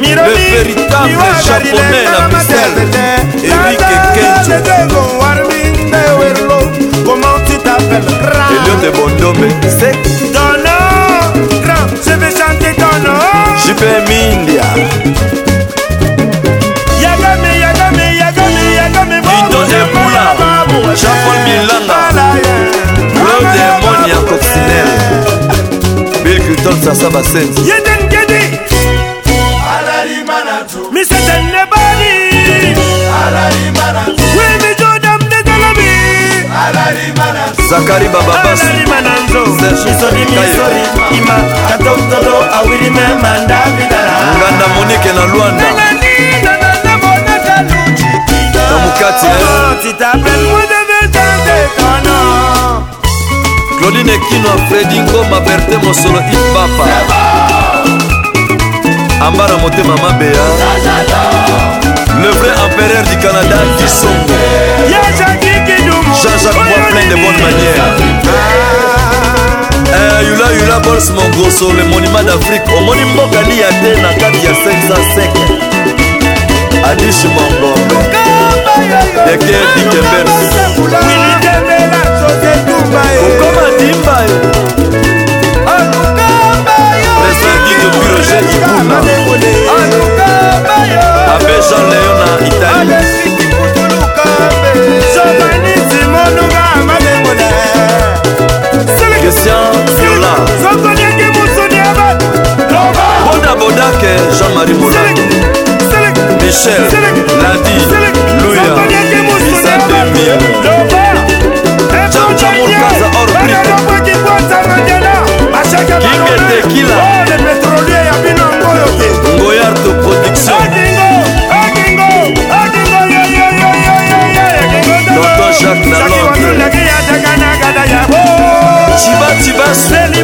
le véritable japonais la pucelle Eric Kenji Comment tu t'appelles Elion de Bondombe C'est ton nom Grand, je vais chanter ton nom JP Mindia Yagame, Yagame, Yagame, Yagame Indonge Moula Jean-Paul Milana Claude Monia Coccinelle Bill Clinton Sassa Bassenzi Yedeni zakari bababasnalima na nzoisoimisori ima katautolo awilime mandavidalanganda monike na lwanda na mukati eh. oh, claudine kino fredi ngoma berte mosolo ipapa ambara motema mabeya eh. le vrai empereur du canada kisongo Jean-Jacques moi plein de bonnes manières eh, yula yula bols mongoso le monima d'afrique omoni mbokani ya te na kati ya 505 adish mongo deke dikemberokoma dimbae eh. esengitopiroge ibuna abe jean leon na italie mokambe jovani simonunga mabengona christian viola zokoniaki mosuni ya bato boda bodake jean-marie molano michel ladi luya isademi camcamokaza orbrikkingetekila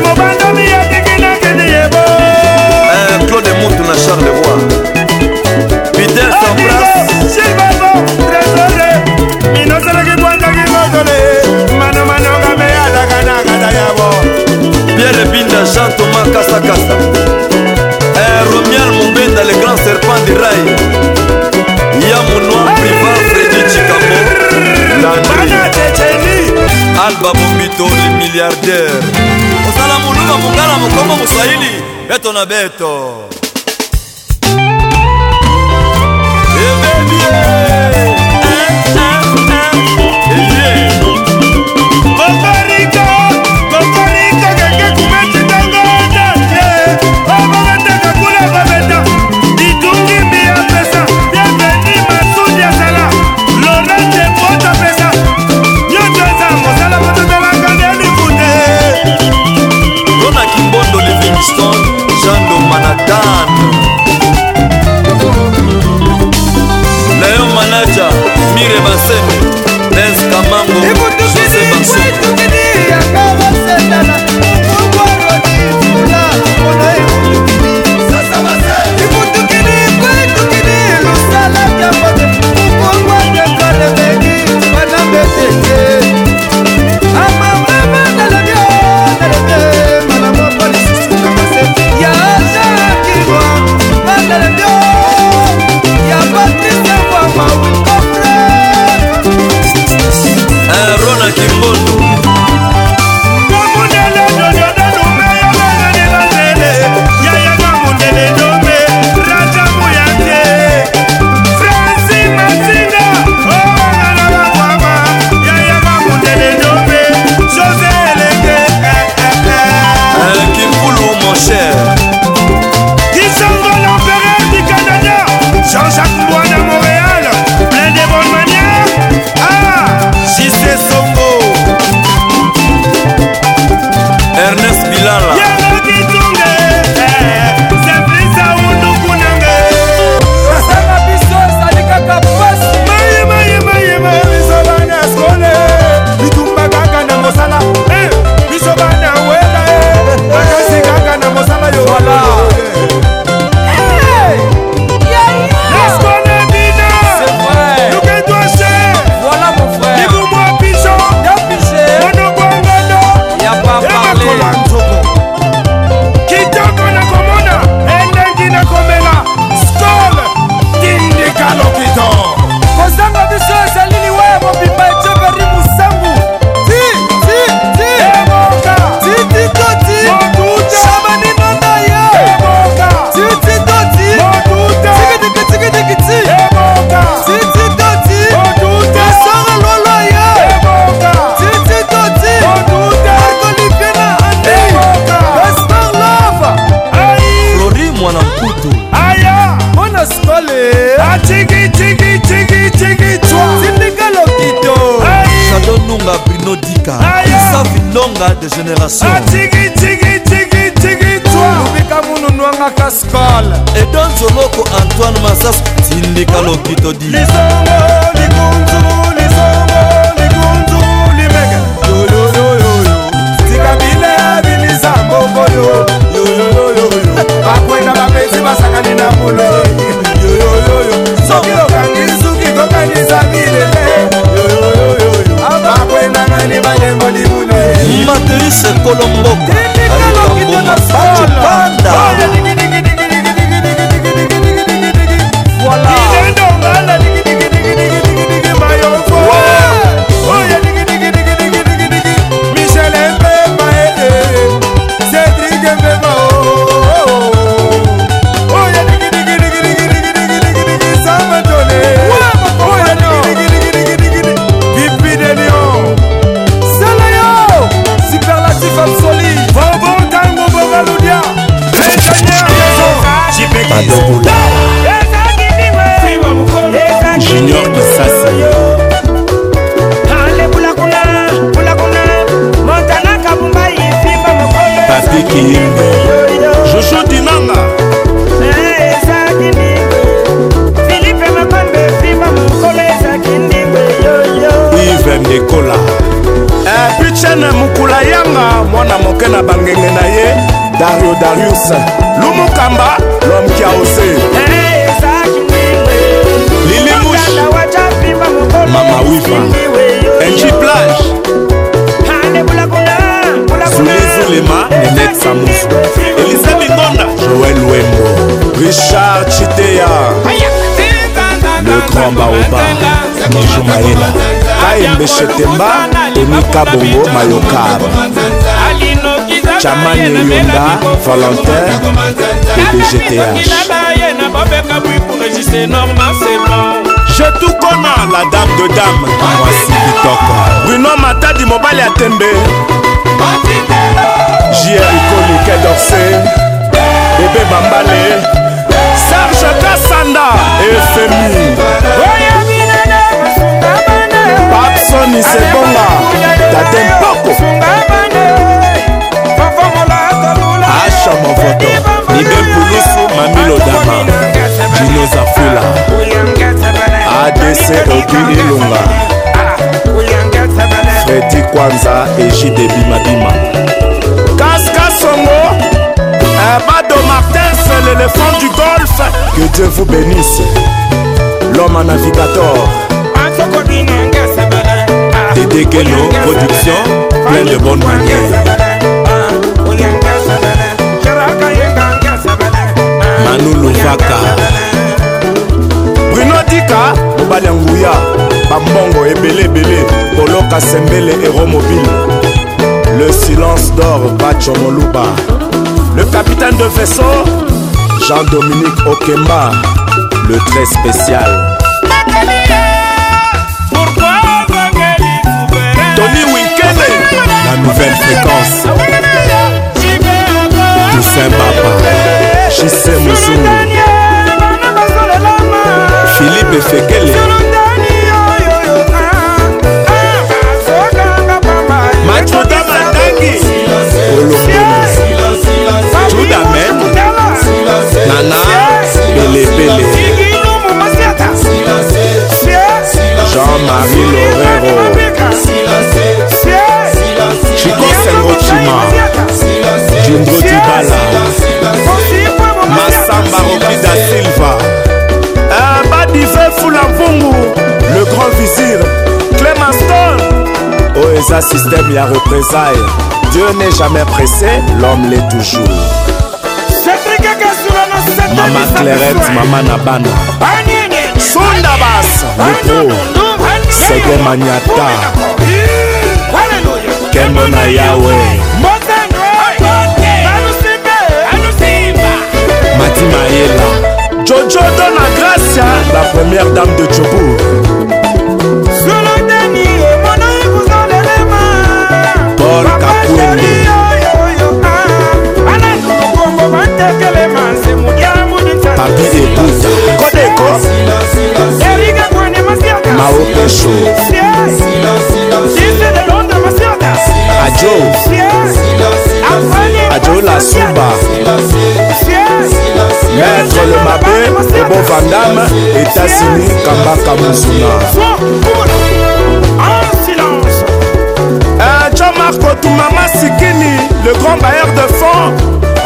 mobandi mobandomi yatiki nakeni yebo eh, claude mutu na charles roi peter sambras silvano tresore minoseleki bwandaki kotole manomanoka me alaka na kata yabo pierre binda jean thomas kasakasa eh, romial mombenda le grand serpent de rai ya monoi privat fredi chikambo landri alba bombito le milliardaire kosala moluba mongala mokombo mosaini beto na beto masasi tindika lokito di lizongo likunzu lizongo likunzu limeke yoyoyoyoyo tikabile bilizangokoyo yoyoyoyoyo bakwena bapenzi basangane na mulo yoyoyoyo soki okangi suki kokanisa bilele yoyoyoyo bakwena ngani balembo libule materise kolomboka kiyembe jojo dinanga filipe eh, makambe fima mokolo ezaki ndimbe ive ndekola epicene eh, mokula yanga mwana moke na bangenge na ye dario darius samus elise mingonda joel wembo richard chitea le grand baoba mijo maela kaembeshetemba emika bongo mayokaba chamane yonda volontaire pdgth jetu kona la dame de dame mwasi bitoko bruno matadi mobali atembe jr kolika dorse bebe bambale serge kasanda efemi papsoni sebonga tate mpoko asha movoto libe pulusu mamilodama dinozafula adc ogi ilunga fredi kwanza ejide bimabima Moussa Songo, Bado Martins, l'éléphant du golf. Que Dieu vous bénisse, l'homme à navigateur. Dédé Keno, production, plein de bonnes manières. Manu Luvaka, Bruno Dika, Mobali Anguya, Bambongo, Ebele, Ebele, Poloka Sembele, Aéromobile. Le silence d'or, Bachomoluba. Le capitaine de vaisseau, Jean-Dominique Okemba. Le très spécial. Tony Winkele, la nouvelle fréquence. Toussaint Bapa Chissé Moussou Philippe Efekele. Maître juda men nana pelebele jean-marie lorero chico sengotima jindro dibala masamba roki da silva eh, badife fula mvungu le grand vizir clémaston eza systeme ya représaille dieu n'est jamais pressé l'homme l'est toujours mama clarette mama na bana sondabas lepro sege maniata kembo na yawe mati mayela jojodo na gracia la première dame de jobour paul kakwende papi etuta kodeko maopesho ajo ajo la suba maître le mabé ebo vandame etasini kambaka mosuna Marco Toumama Sikini, le grand bailleur de fonds,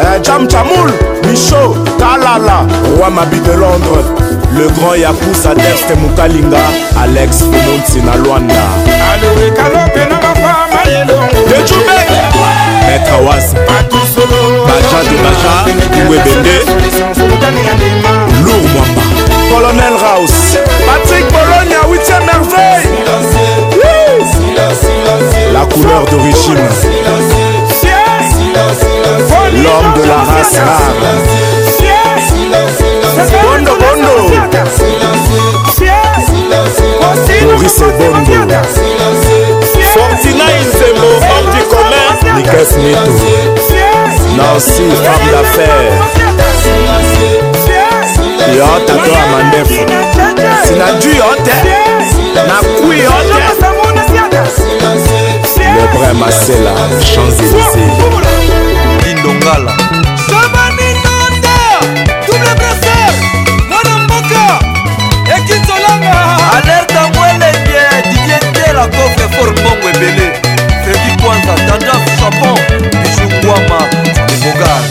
euh, Jam Chamoul, Michaud, Talala, Roi Mabi de Londres, le grand Yakusa Deste Mukalinga, Alex Fumon Sinaloanda. De Djoubé, Maître Awas, Baja de Baja, Ouébende, Lourd Mwamba, Colonel Raus, Patrick Bologna, 8e merveille. La couleur d'origine. bondo bondo maurice bondo fortina inzembo homme du commerce nikas mito nancy femme d'affaires yo tato amandefu sinadu yo te nakui yo te le vrai masela champs-élysées dongala sabaninonda double braser mwana mboka ekinzolanga alerta mwelenge didientela kofre for mbongo ebele fredi kwanza tandas chapon bisungwama ebogar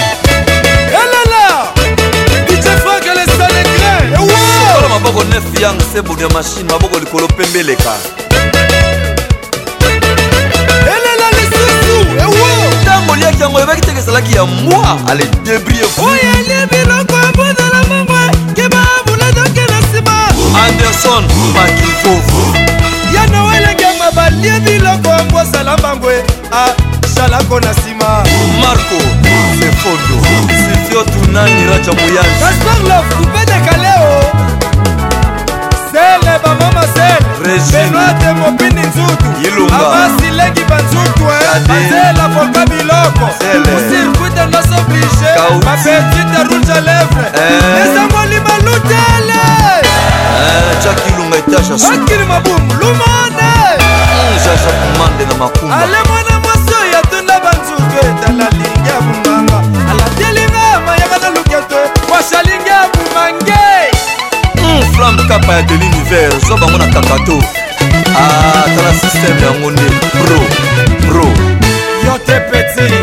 elala dijefragelesalegré maboko nef yang sebudi ya mashine maboko likolo pembeleka yango ebaki teke ezalaki ya mwa ale debrie oyeli biloko ebondela mongwa keba buledoke na nsima anderson makifo ya noelengema balie biloko ambosala mbangwe asalako na nsima marco sefondo sifio tunani raja moyan kastor lof kupedeka leo benoate mopini nzutu amasilengi banzutu banzela foka biloko osirkuite nose oblige mapetite rouge a lèvre ezangoli eh. balutele eh, akili mabumu lumane eh, ale mwana mwasi oyo atunda banzutu etala lingi ya munganga kaka ya de l'univers zwa bango na kakato atala ah, systeme yango nde pro pro yo te petit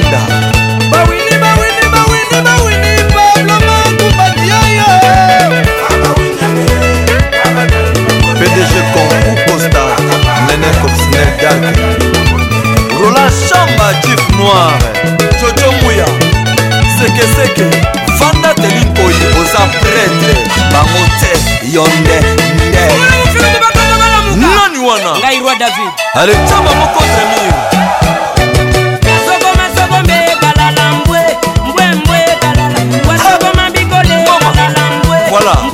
banda bawini bawini bawini bawini pablo makumbatiayo pdg konku posta nenekopsnerdak rola chamba jif noir jojo muya sekeseke vanda telinkoi oza pretre bango te yo nde nde nani wana ngai roi david ale caba moko tremir Voilà.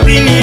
happiness.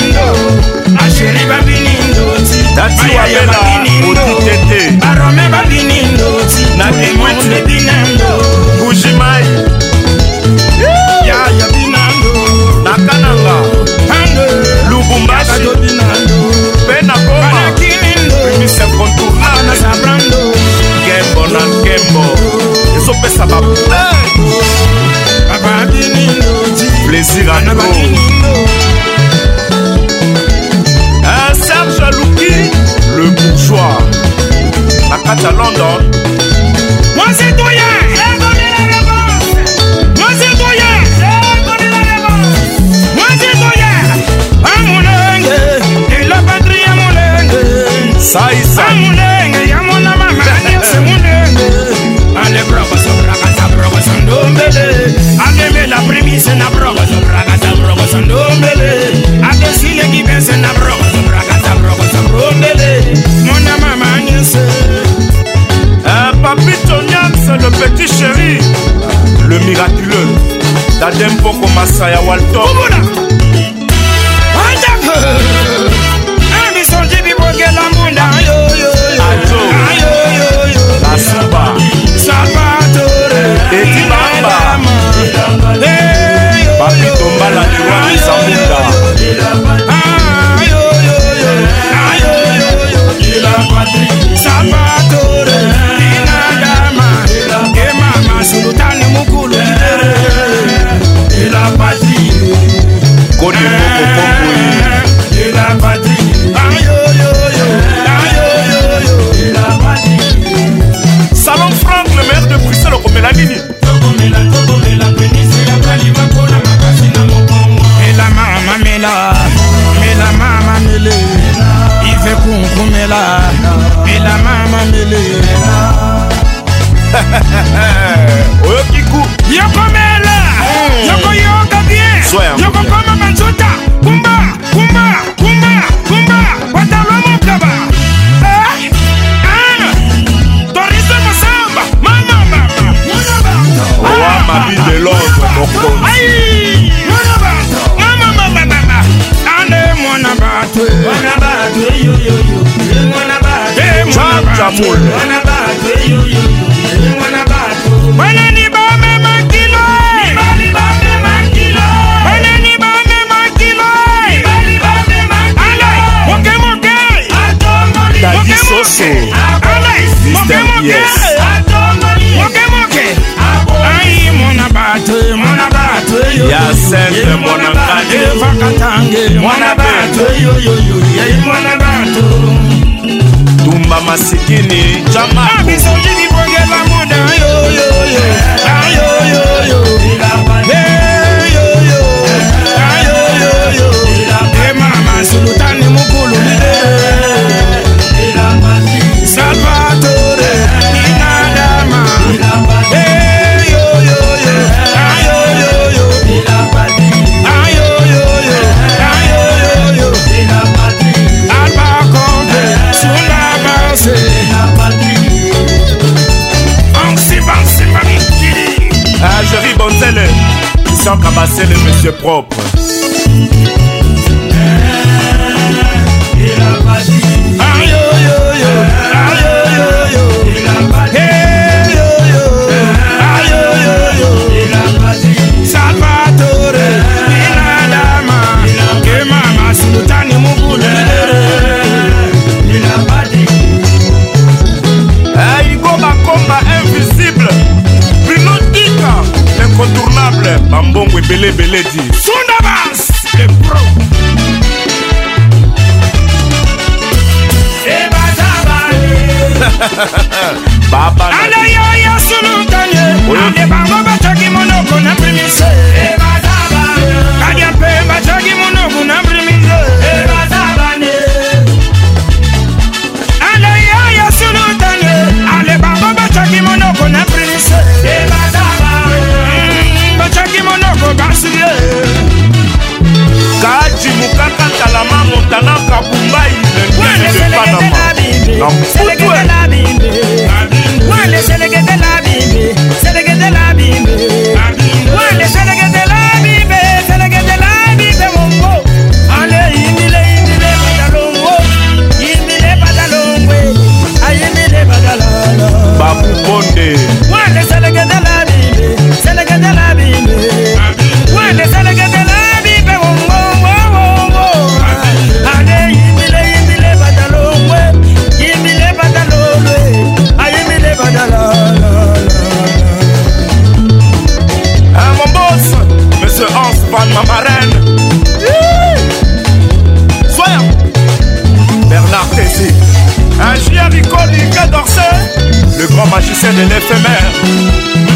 magicien de l'éphémère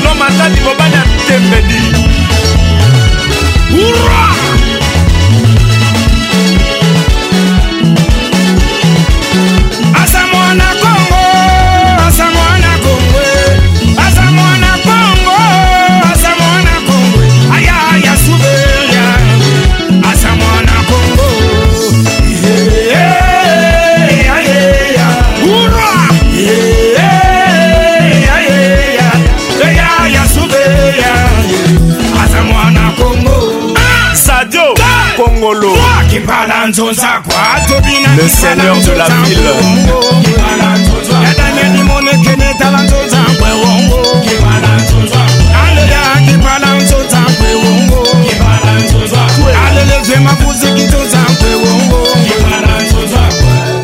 no matadi mobali atembeli Le seigneur de la ville.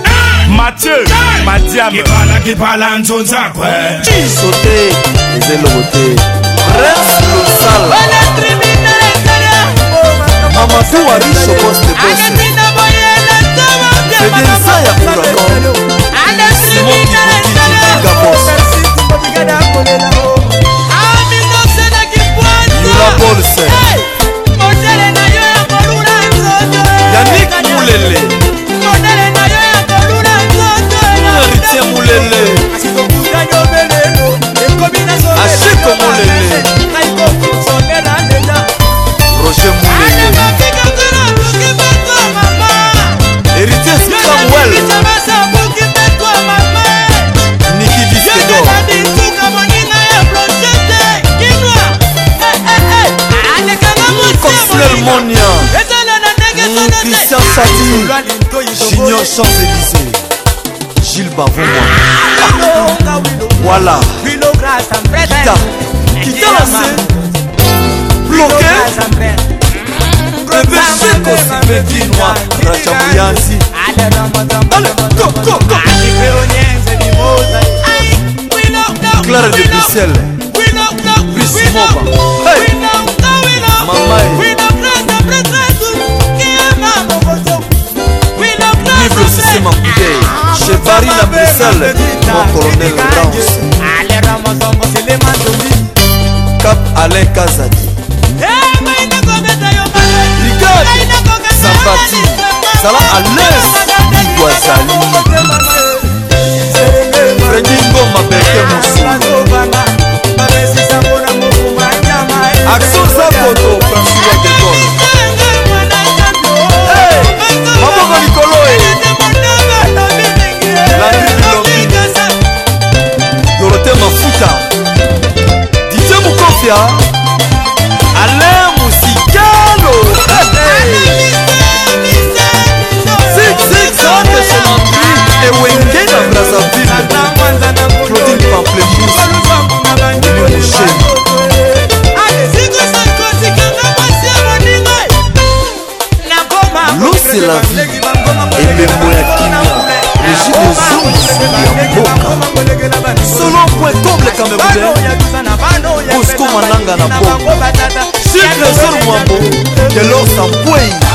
Ah! Mathieu, Madiam, Chisoté, Zéloté, Prince Losala, Amadou Ari Chocos de Bosse. edenza ya urakanurabolse yanik mulele rite mulele ashiko mulele roger mulele héritier samuel niki disedor consuel monia christian sadi junior champs-élysées gilles bavomoa voilà kita kita lancé bloqué bebe seko sive vinwa racha muyanzi clara de bruxelles brisimova mamae livre sisema kudei chevari na bruxelles mon colonel rance cap alain kazadi sambati zala ales igwazali fredi ngoma beke mosulu aktion za koto fransua dekol maboko likolo eh. landi bilobi dorote mafuta dije mukofia brazzaville claudine pamplemouselimusheni lose la vie emembo ya kina régime zoms ya mboka solo point toble camerounais bosco mananga na bongo sucre zor mwambo delor sampwei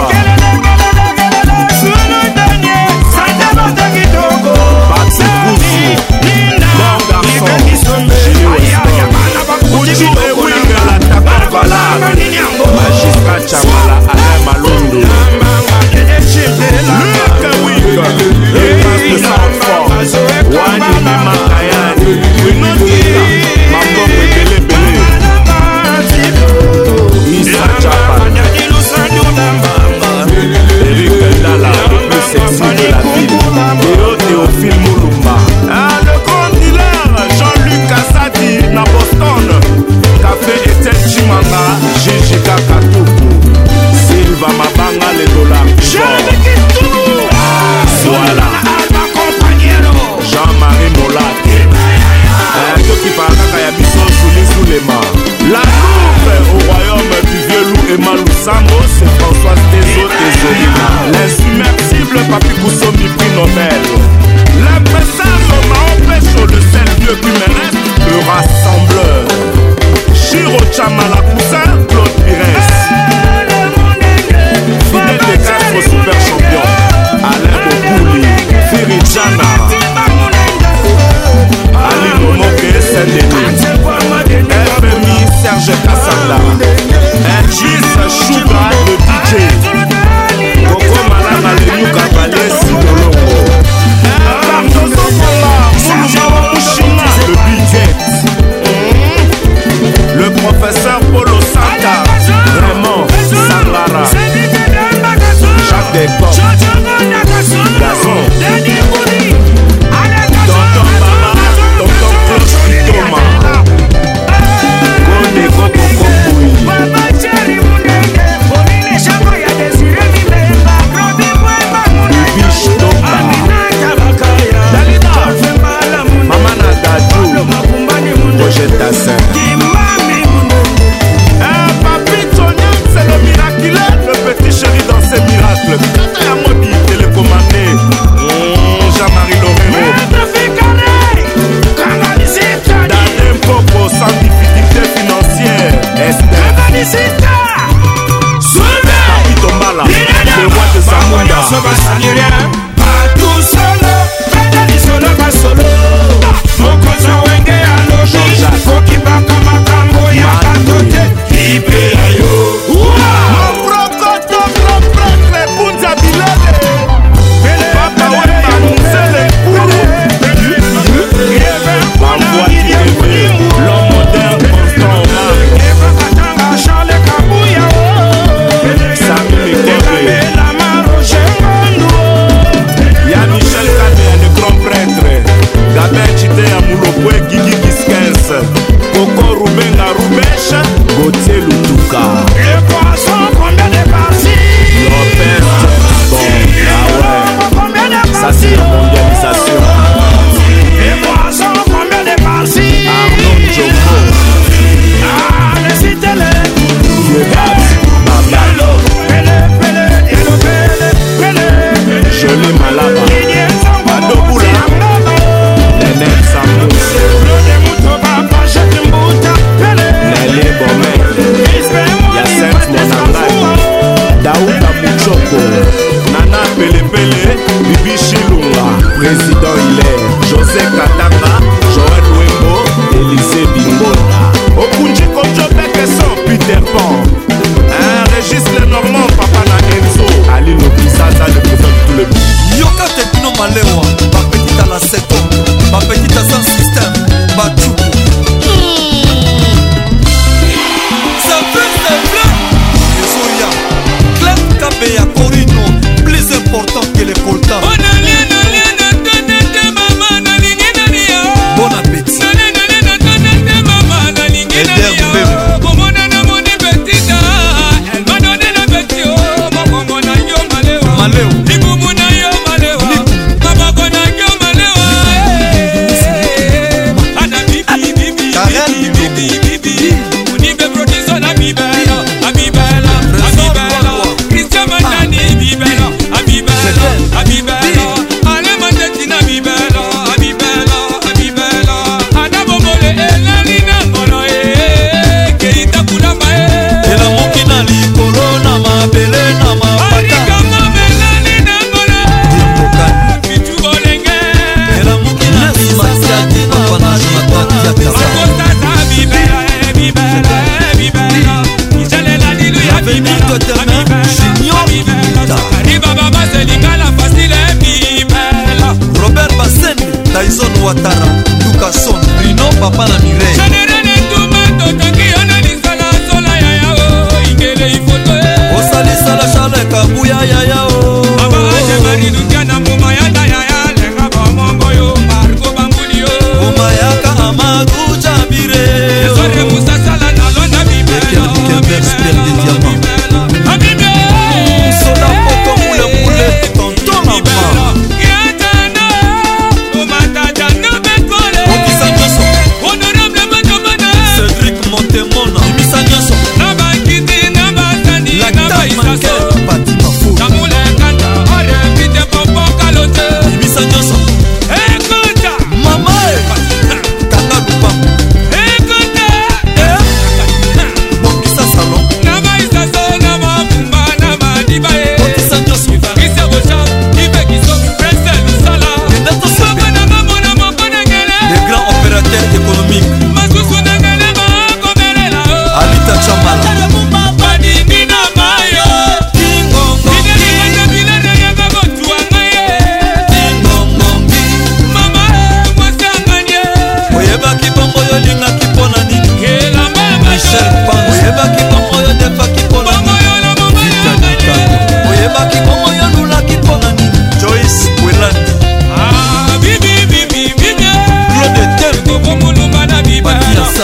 liboko na ngala takovala magistrat chamala alain malundu luka winga papi kosomi prix nobel l'impressable maopesho le sel vieux qui me reste le rassembleur giro chama la poussin claude pires eh, fidèle de castro super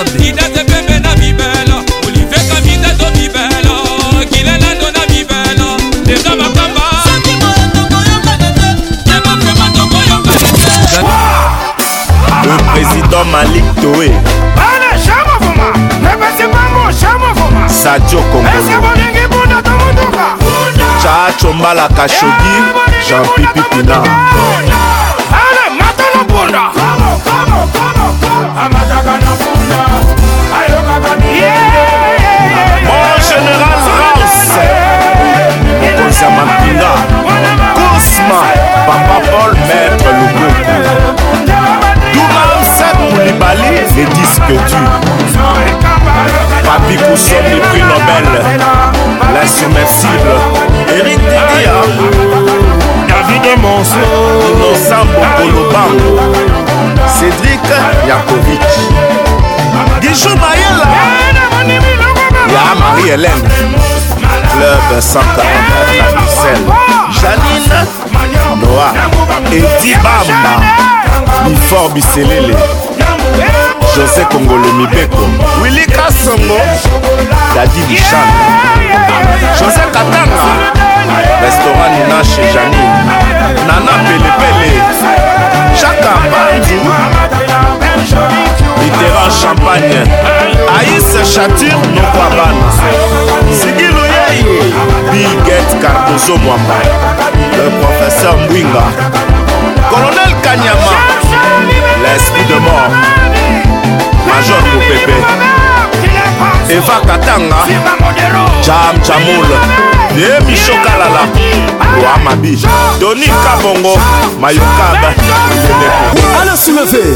nzambe kidate pembe na bibelo oliveka mitazo bibelo kilelando na bibelo deza makamba le président malik toe sadio kongo chacho mbalaka shogi jean pipi pinard papa Paul Maître Lubuku Douman Seb Koulibaly les disques durs Papi Kousson du prix Nobel L'insubmersible Eric Dédia David Monceau Nosambo Kolobango Cédric Yakovic Guijou Mayela Ya Marie-Hélène club 149 à Bruxelles. Janine Noah Eti Bamba Bifor Biselele José Kongolo Mibeko Willy Kassongo Dadi Bichan José Katanga Restaurant Nina chez Janine Nana Pelepele Jacques Ambandu Mitterrand Champagne Aïs Chatur Nokwabana Sigilo Hey, Biget Cardozo Mwamba, le professeur Mwinga, colonel Kanyama, l'esprit de mort, Major Moupépé, Eva Katanga, Jam Jamoul, Yemi Chokalala, Loamabi, Tony Kabongo, Mayukab, Allez, si me fait.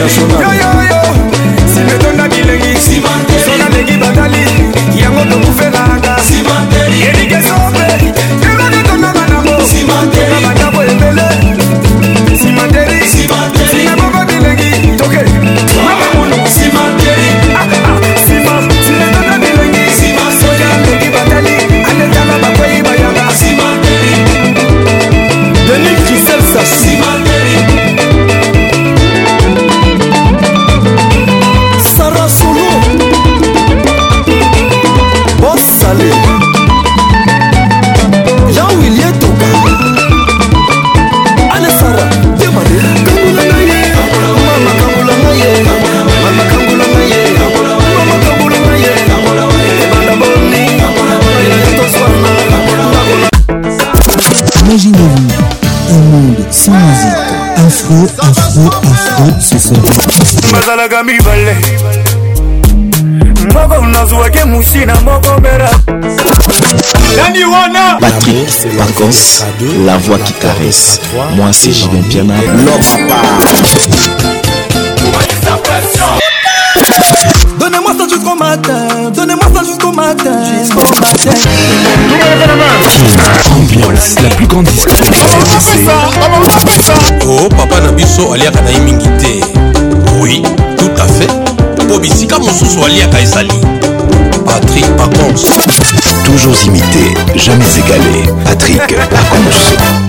internacional. afro afro afro sefebazalaka mibale moko nazwaki musi na moko mera nani wana patrik pacons la voix qui caresse moi c'est julien piana love Donnez-moi ça jusqu'au matin, donnez-moi ça jusqu'au matin, jusqu'au matin. Ambiance, la plus grande discothèque oh, oh, oh papa Nabiso aliaka na mingi te. Oui, tout à fait. Po bisika mosusu aliaka ezali. Patrick Pacons. Toujours imité, jamais égalé. Patrick Pacons.